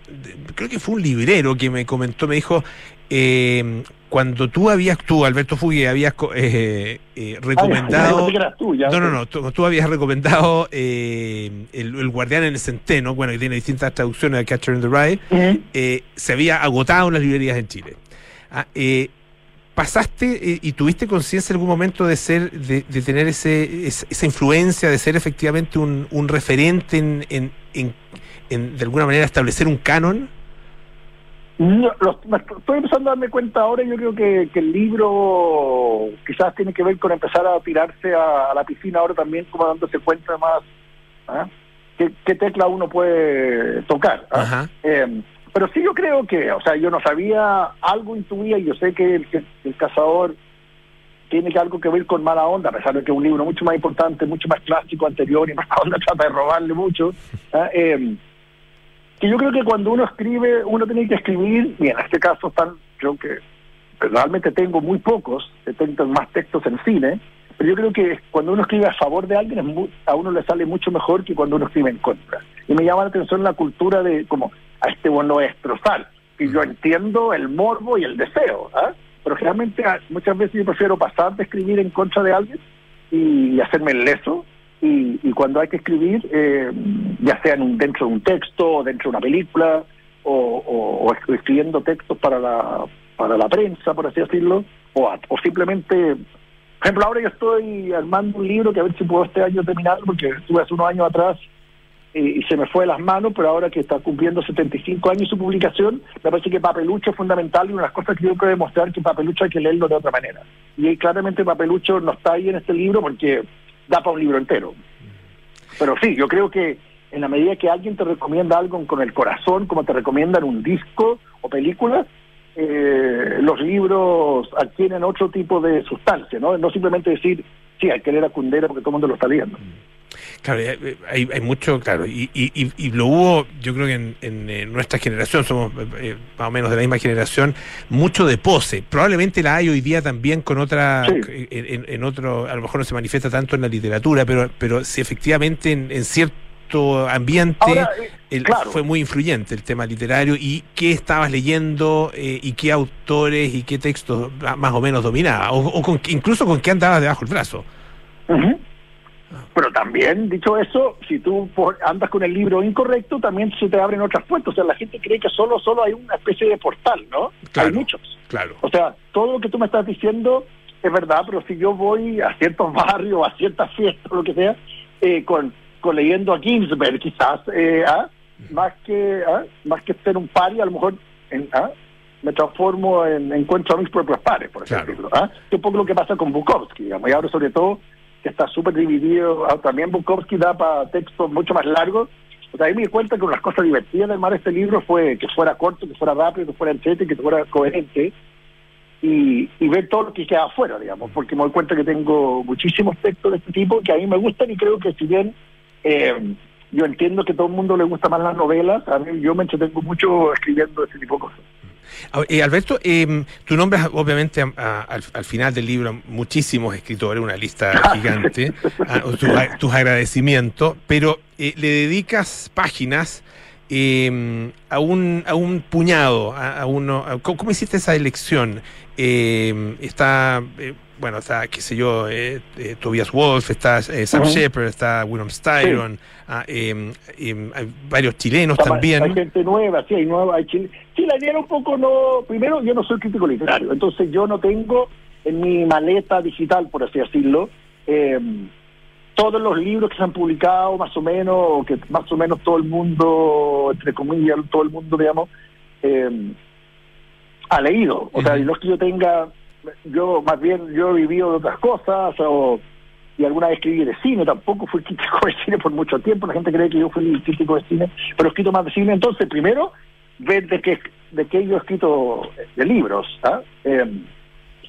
B: creo que fue un librero que me comentó, me dijo, eh, cuando tú habías, tú, Alberto Fugui, habías eh, eh,
G: Ah,
B: recomendado...
G: tú, ya.
B: No, no, no. Tú, tú habías recomendado eh, el, el Guardián en el Centeno, bueno, que tiene distintas traducciones de Catcher in the Rye. Se había agotado en las librerías en Chile. Ah, eh, ¿Pasaste eh, y tuviste conciencia en algún momento de ser, de, de tener ese, es- esa influencia, de ser efectivamente un, un referente en, en, en- en, de alguna manera, establecer un canon?
G: No, lo- estoy empezando a darme cuenta ahora, yo creo que, que el libro quizás tiene que ver con empezar a tirarse a, a la piscina ahora también, como dándose cuenta más ¿ah? qué, qué tecla uno puede tocar. ¿ah?
B: Ajá.
G: Eh, pero sí yo creo que, o sea, yo no sabía, algo intuía y yo sé que el, cazador tiene que algo que ver con mala onda, a pesar de que es un libro mucho más importante, mucho más clásico anterior y mala onda trata de robarle mucho. Eh, que yo creo que cuando uno escribe, uno tiene que escribir, y en este caso están, creo que realmente tengo muy pocos, tengo más textos en cine, pero yo creo que cuando uno escribe a favor de alguien a uno le sale mucho mejor que cuando uno escribe en contra. Y me llama la atención la cultura de como a este bueno es destrozar. Y yo entiendo el morbo y el deseo, ¿ah? pero realmente ah, muchas veces yo prefiero pasar de escribir en contra de alguien y hacerme el leso y, y cuando hay que escribir, eh, ya sea en un- dentro de un texto, o dentro de una película, o, o- o es- escribiendo textos para la, para la prensa, por así decirlo, o, a- o simplemente, por ejemplo, ahora yo estoy armando un libro que a ver si puedo este año terminarlo, porque estuve hace unos años atrás eh, y se me fue de las manos, pero ahora que está cumpliendo 75 años su publicación, me parece que Papelucho es fundamental y una de las cosas que yo quiero demostrar que Papelucho hay que leerlo de otra manera. Y claramente Papelucho no está ahí en este libro porque da para un libro entero. Pero sí, yo creo que en la medida que alguien te recomienda algo con el corazón, como te recomiendan un disco o película, eh, los libros adquieren otro tipo de sustancia, ¿no? No simplemente decir, sí, hay que leer a Kundera porque todo el mundo lo está viendo.
B: Claro, eh, hay, hay mucho, claro, y, y, y- lo hubo, yo creo que en, en, eh, nuestra generación, somos eh, eh, más o menos de la misma generación, mucho de pose. Probablemente la hay hoy día también con otra,
G: Sí.
B: en, otro, a lo mejor no se manifiesta tanto en la literatura, pero, pero sí efectivamente en, en cierto ambiente,
G: Ahora, eh,
B: el-
G: claro.
B: fue muy influyente el tema literario y qué estabas leyendo eh, y qué autores y qué textos más o menos dominaba, o, o con- incluso con qué andabas debajo del brazo.
G: Ujú. Pero también, dicho eso, si tú andas con el libro incorrecto, también se te abren otras puertas. O sea, la gente cree que solo solo hay una especie de portal, ¿no?
B: Claro.
G: Hay muchos.
B: Claro.
G: O sea, todo lo que tú me estás diciendo es verdad, pero si yo voy a ciertos barrios, a ciertas fiestas, lo que sea, eh, con, con leyendo a Ginsberg, quizás, eh, ¿ah? más que ¿ah? más que ser un pari, a lo mejor en, ¿ah? me transformo en encuentro a mis propios pares, por
B: Claro.
G: decirlo. ¿ah? Que es un poco lo que pasa con Bukowski, digamos, y ahora sobre todo que está súper dividido, ah, también Bukowski da para textos mucho más largos. O sea, me di cuenta que una de las cosas divertidas de este libro fue que fuera corto, que fuera rápido, que fuera entretenido, que fuera coherente y, y ver todo lo que queda afuera, digamos, porque me doy cuenta que tengo muchísimos textos de este tipo que a mí me gustan y creo que si bien eh, yo entiendo que todo el mundo le gusta más las novelas, a mí yo me entretengo mucho escribiendo este tipo de cosas.
B: Eh, Alberto, eh, tú nombras obviamente a- a- al, al final del libro muchísimos escritores, una lista gigante, a- tus, agradecimientos, pero eh, le dedicas páginas eh, a, un, a un puñado, a, uno. ¿cómo, cómo hiciste esa elección? Eh, está, eh, bueno, está, qué sé yo, eh, eh, Tobias Wolf, está eh, Sam
G: Ujú.
B: Shepard, está William Styron, ah, eh, eh, hay varios chilenos también.
G: Hay gente nueva, sí, hay nueva, hay Chile. Sí, la idea era un poco no. Primero, yo no soy crítico literario, entonces yo no tengo en mi maleta digital, por así decirlo, eh, todos los libros que se han publicado, más o menos, o que más o menos todo el mundo, entre comillas, todo el mundo, digamos, eh, ha leído. O sea, no es que yo tenga. Yo, más bien, yo he vivido de otras cosas, o y alguna vez escribí de cine, tampoco fui crítico de cine por mucho tiempo, la gente cree que yo fui crítico de cine, pero he escrito más de cine, entonces primero ver de qué, de qué yo he escrito de libros, ¿ah? Eh,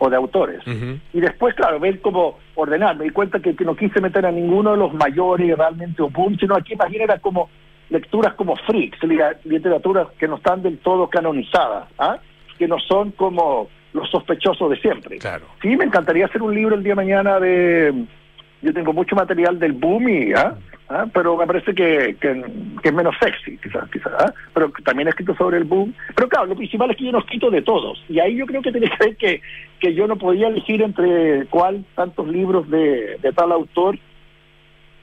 G: o de autores. Y después, claro, ver cómo ordenar. Me di cuenta que, que no quise meter a ninguno de los mayores realmente o boom, sino aquí más bien era como lecturas como freaks, li- literaturas que no están del todo canonizadas, ¿ah? que no son como los sospechosos de siempre.
B: Claro.
G: Sí, me encantaría hacer un libro el día de mañana de... Yo tengo mucho material del boom y... ¿ah? ¿ah? Pero me parece que, que, que es menos sexy, quizás, quizás. ¿ah? Pero también he escrito sobre el boom. Pero claro, lo principal es que yo no escrito de todos. Y ahí yo creo que tiene que ver que, que yo no podía elegir entre cuál tantos libros de, de tal autor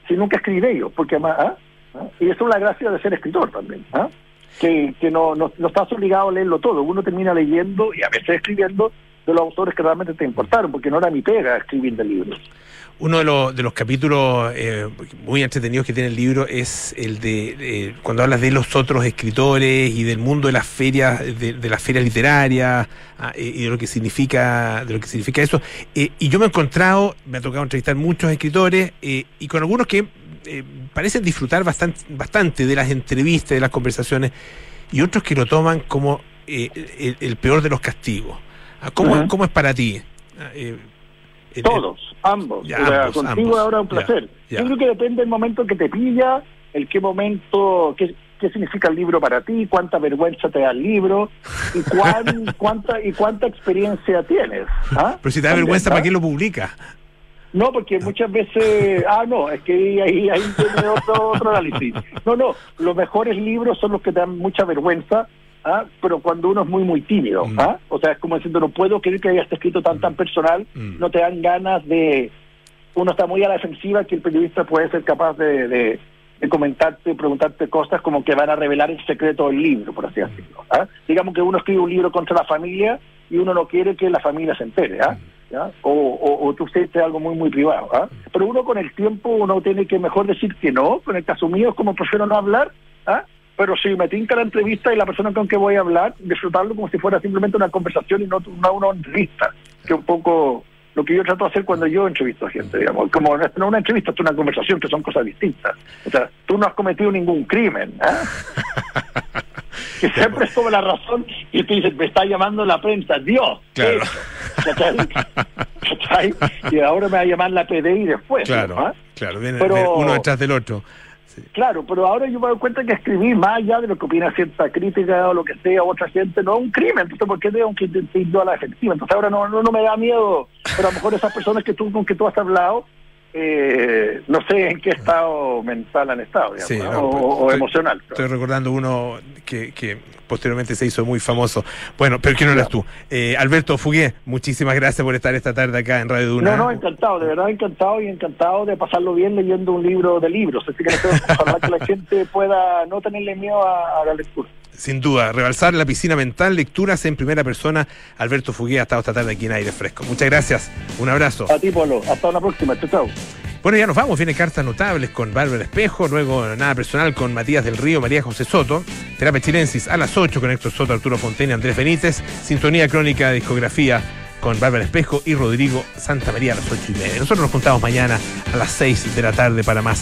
G: si nunca escribí ellos. Porque además... ¿ah? ¿ah? Y eso es la gracia de ser escritor también. ¿ah? Que, no, no, no estás obligado a leerlo todo. Uno termina leyendo y a veces escribiendo de los autores que realmente te importaron, porque no era mi pega escribir de libros.
B: Uno de los, de los capítulos eh, muy entretenidos que tiene el libro es el de eh, cuando hablas de los otros escritores y del mundo de las ferias, de, de las ferias literarias ah, y de lo que significa, de lo que significa eso. Eh, y yo me he encontrado, me ha tocado entrevistar muchos escritores eh, y con algunos que eh, parecen disfrutar bastante, bastante de las entrevistas, de las conversaciones, y otros que lo toman como eh, el, el peor de los castigos. Ah, ¿Cómo. ¿Cómo es para ti? Ah, eh, el-
G: Todos, ambos.
B: Ya,
G: O sea,
B: ambos,
G: contigo
B: ambos.
G: ahora un placer.
B: ya.
G: Yo creo que depende del momento que te pilla, el qué momento, qué, qué significa el libro para ti, cuánta vergüenza te da el libro y cuán, cuánta y cuánta experiencia tienes. ¿ah?
B: Pero si te da vergüenza,
G: ¿ah?
B: ¿para qué lo publica?
G: No, porque muchas veces, ah, no, es que ahí, ahí tiene otro, otro análisis. No, no, los mejores libros son los que te dan mucha vergüenza, ¿ah? pero cuando uno es muy, muy tímido,
B: Mm.
G: ¿ah? o sea, es como diciendo, no puedo creer que hayas escrito tan, tan personal,
B: Mm.
G: no te dan ganas de, uno está muy a la defensiva que el periodista puede ser capaz de, de, de comentarte, preguntarte cosas como que van a revelar el secreto del libro, por así decirlo. ¿ah? Digamos que uno escribe un libro contra la familia y uno no quiere que la familia se entere, ¿ah? O, o, o tú sientes algo muy, muy privado. ¿ah? Pero uno con el tiempo, uno tiene que mejor decir que no, con el caso mío es como prefiero no hablar, ¿ah? pero si me tinca la entrevista y la persona con que voy a hablar, disfrutarlo como si fuera simplemente una conversación y no una, una entrevista, que un poco lo que yo trato de hacer cuando yo entrevisto a gente, digamos, como no una entrevista, es una conversación, que son cosas distintas. O sea, tú no has cometido ningún crimen, ¿ah? que siempre es como la razón y tú dices, me está llamando la prensa, Dios, ¿qué
B: Claro.
G: Y ahora me va a llamar la PDI después.
B: Claro, claro, viene,
G: Pero-
B: viene uno detrás del otro.
G: Claro, pero ahora yo me doy cuenta que escribir más allá de lo que opina cierta crítica o lo que sea otra gente no es un crimen, entonces ¿por qué tengo que ir a la efectiva? Entonces ahora no, no, no me da miedo, pero a lo mejor esas personas que tú con que tú has hablado eh, no sé en qué estado mental han estado, digamos,
B: Sí,
G: ¿no?
B: no,
G: o, emocional.
B: Estoy recordando uno que, que posteriormente se hizo muy famoso. Bueno, pero que no eras tú. Eh, Alberto Fugué, muchísimas gracias por estar esta tarde acá en Radio Duna.
G: No, no, encantado, de verdad encantado y encantado de pasarlo bien leyendo un libro de libros. Así que no sé, ojalá que la gente pueda no tenerle miedo a, a la lectura.
B: Sin duda, rebalsar la piscina mental, lecturas en primera persona. Alberto Fugué ha estado esta tarde aquí en Aire Fresco. Muchas gracias. Un abrazo.
G: A ti, Polo. Hasta una próxima. Chao, chao.
B: Bueno, ya nos vamos. Viene cartas notables con Bárbara Espejo, luego nada personal con Matías del Río, María José Soto, Terapia Chilensis a las 8 con Héctor Soto, Arturo Fontaine, Andrés Benítez, Sintonía Crónica de Discografía con Bárbara Espejo y Rodrigo Santa María a las 8 y media. Nosotros nos juntamos mañana a las 6 de la tarde para más